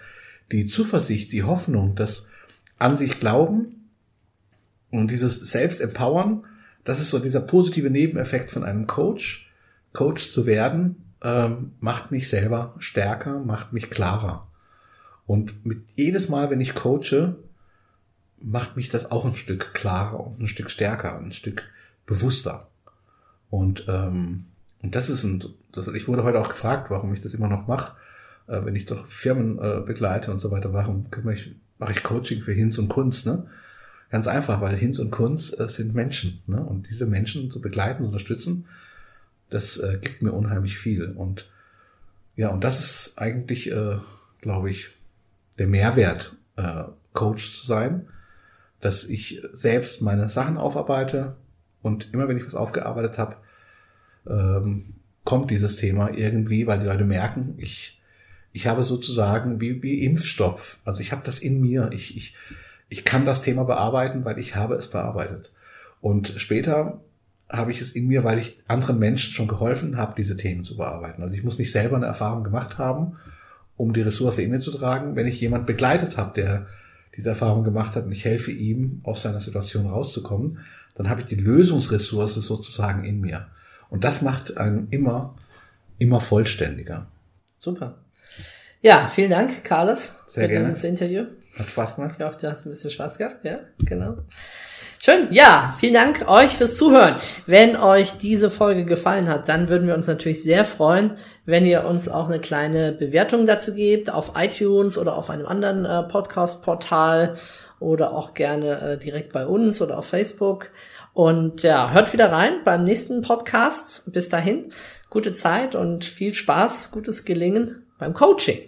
die Zuversicht, die Hoffnung, das an sich glauben und dieses Selbstempowern, das ist so dieser positive Nebeneffekt von einem Coach. Coach zu werden, ähm, macht mich selber stärker, macht mich klarer. Und mit jedes Mal, wenn ich coache, macht mich das auch ein Stück klarer und ein Stück stärker, ein Stück bewusster. Und, ähm, und das ist ein, das, ich wurde heute auch gefragt, warum ich das immer noch mache äh, wenn ich doch Firmen äh, begleite und so weiter, warum kümmere ich, mache ich Coaching für Hinz und Kunst, ne? Ganz einfach, weil Hinz und Kunst äh, sind Menschen, ne? Und diese Menschen zu begleiten, zu unterstützen, das äh, gibt mir unheimlich viel. Und ja, und das ist eigentlich, äh, glaube ich, der Mehrwert, äh, Coach zu sein, dass ich selbst meine Sachen aufarbeite und immer wenn ich was aufgearbeitet habe, ähm, kommt dieses Thema irgendwie, weil die Leute merken, ich ich habe sozusagen wie, wie Impfstoff. Also ich habe das in mir. Ich, ich, ich kann das Thema bearbeiten, weil ich habe es bearbeitet. Und später habe ich es in mir, weil ich anderen Menschen schon geholfen habe, diese Themen zu bearbeiten. Also ich muss nicht selber eine Erfahrung gemacht haben, um die Ressource in mir zu tragen. Wenn ich jemand begleitet habe, der diese Erfahrung gemacht hat und ich helfe ihm, aus seiner Situation rauszukommen, dann habe ich die Lösungsressource sozusagen in mir. Und das macht einen immer, immer vollständiger. Super. Ja, vielen Dank, Carlos, Sehr für gerne. dieses Interview. Hat Spaß gemacht? Ich hoffe, du hast ein bisschen Spaß gehabt. Ja, genau. Schön. Ja, vielen Dank euch fürs Zuhören. Wenn euch diese Folge gefallen hat, dann würden wir uns natürlich sehr freuen, wenn ihr uns auch eine kleine Bewertung dazu gebt auf iTunes oder auf einem anderen äh, Podcast-Portal oder auch gerne äh, direkt bei uns oder auf Facebook. Und ja, hört wieder rein beim nächsten Podcast. Bis dahin, gute Zeit und viel Spaß, gutes Gelingen beim Coaching.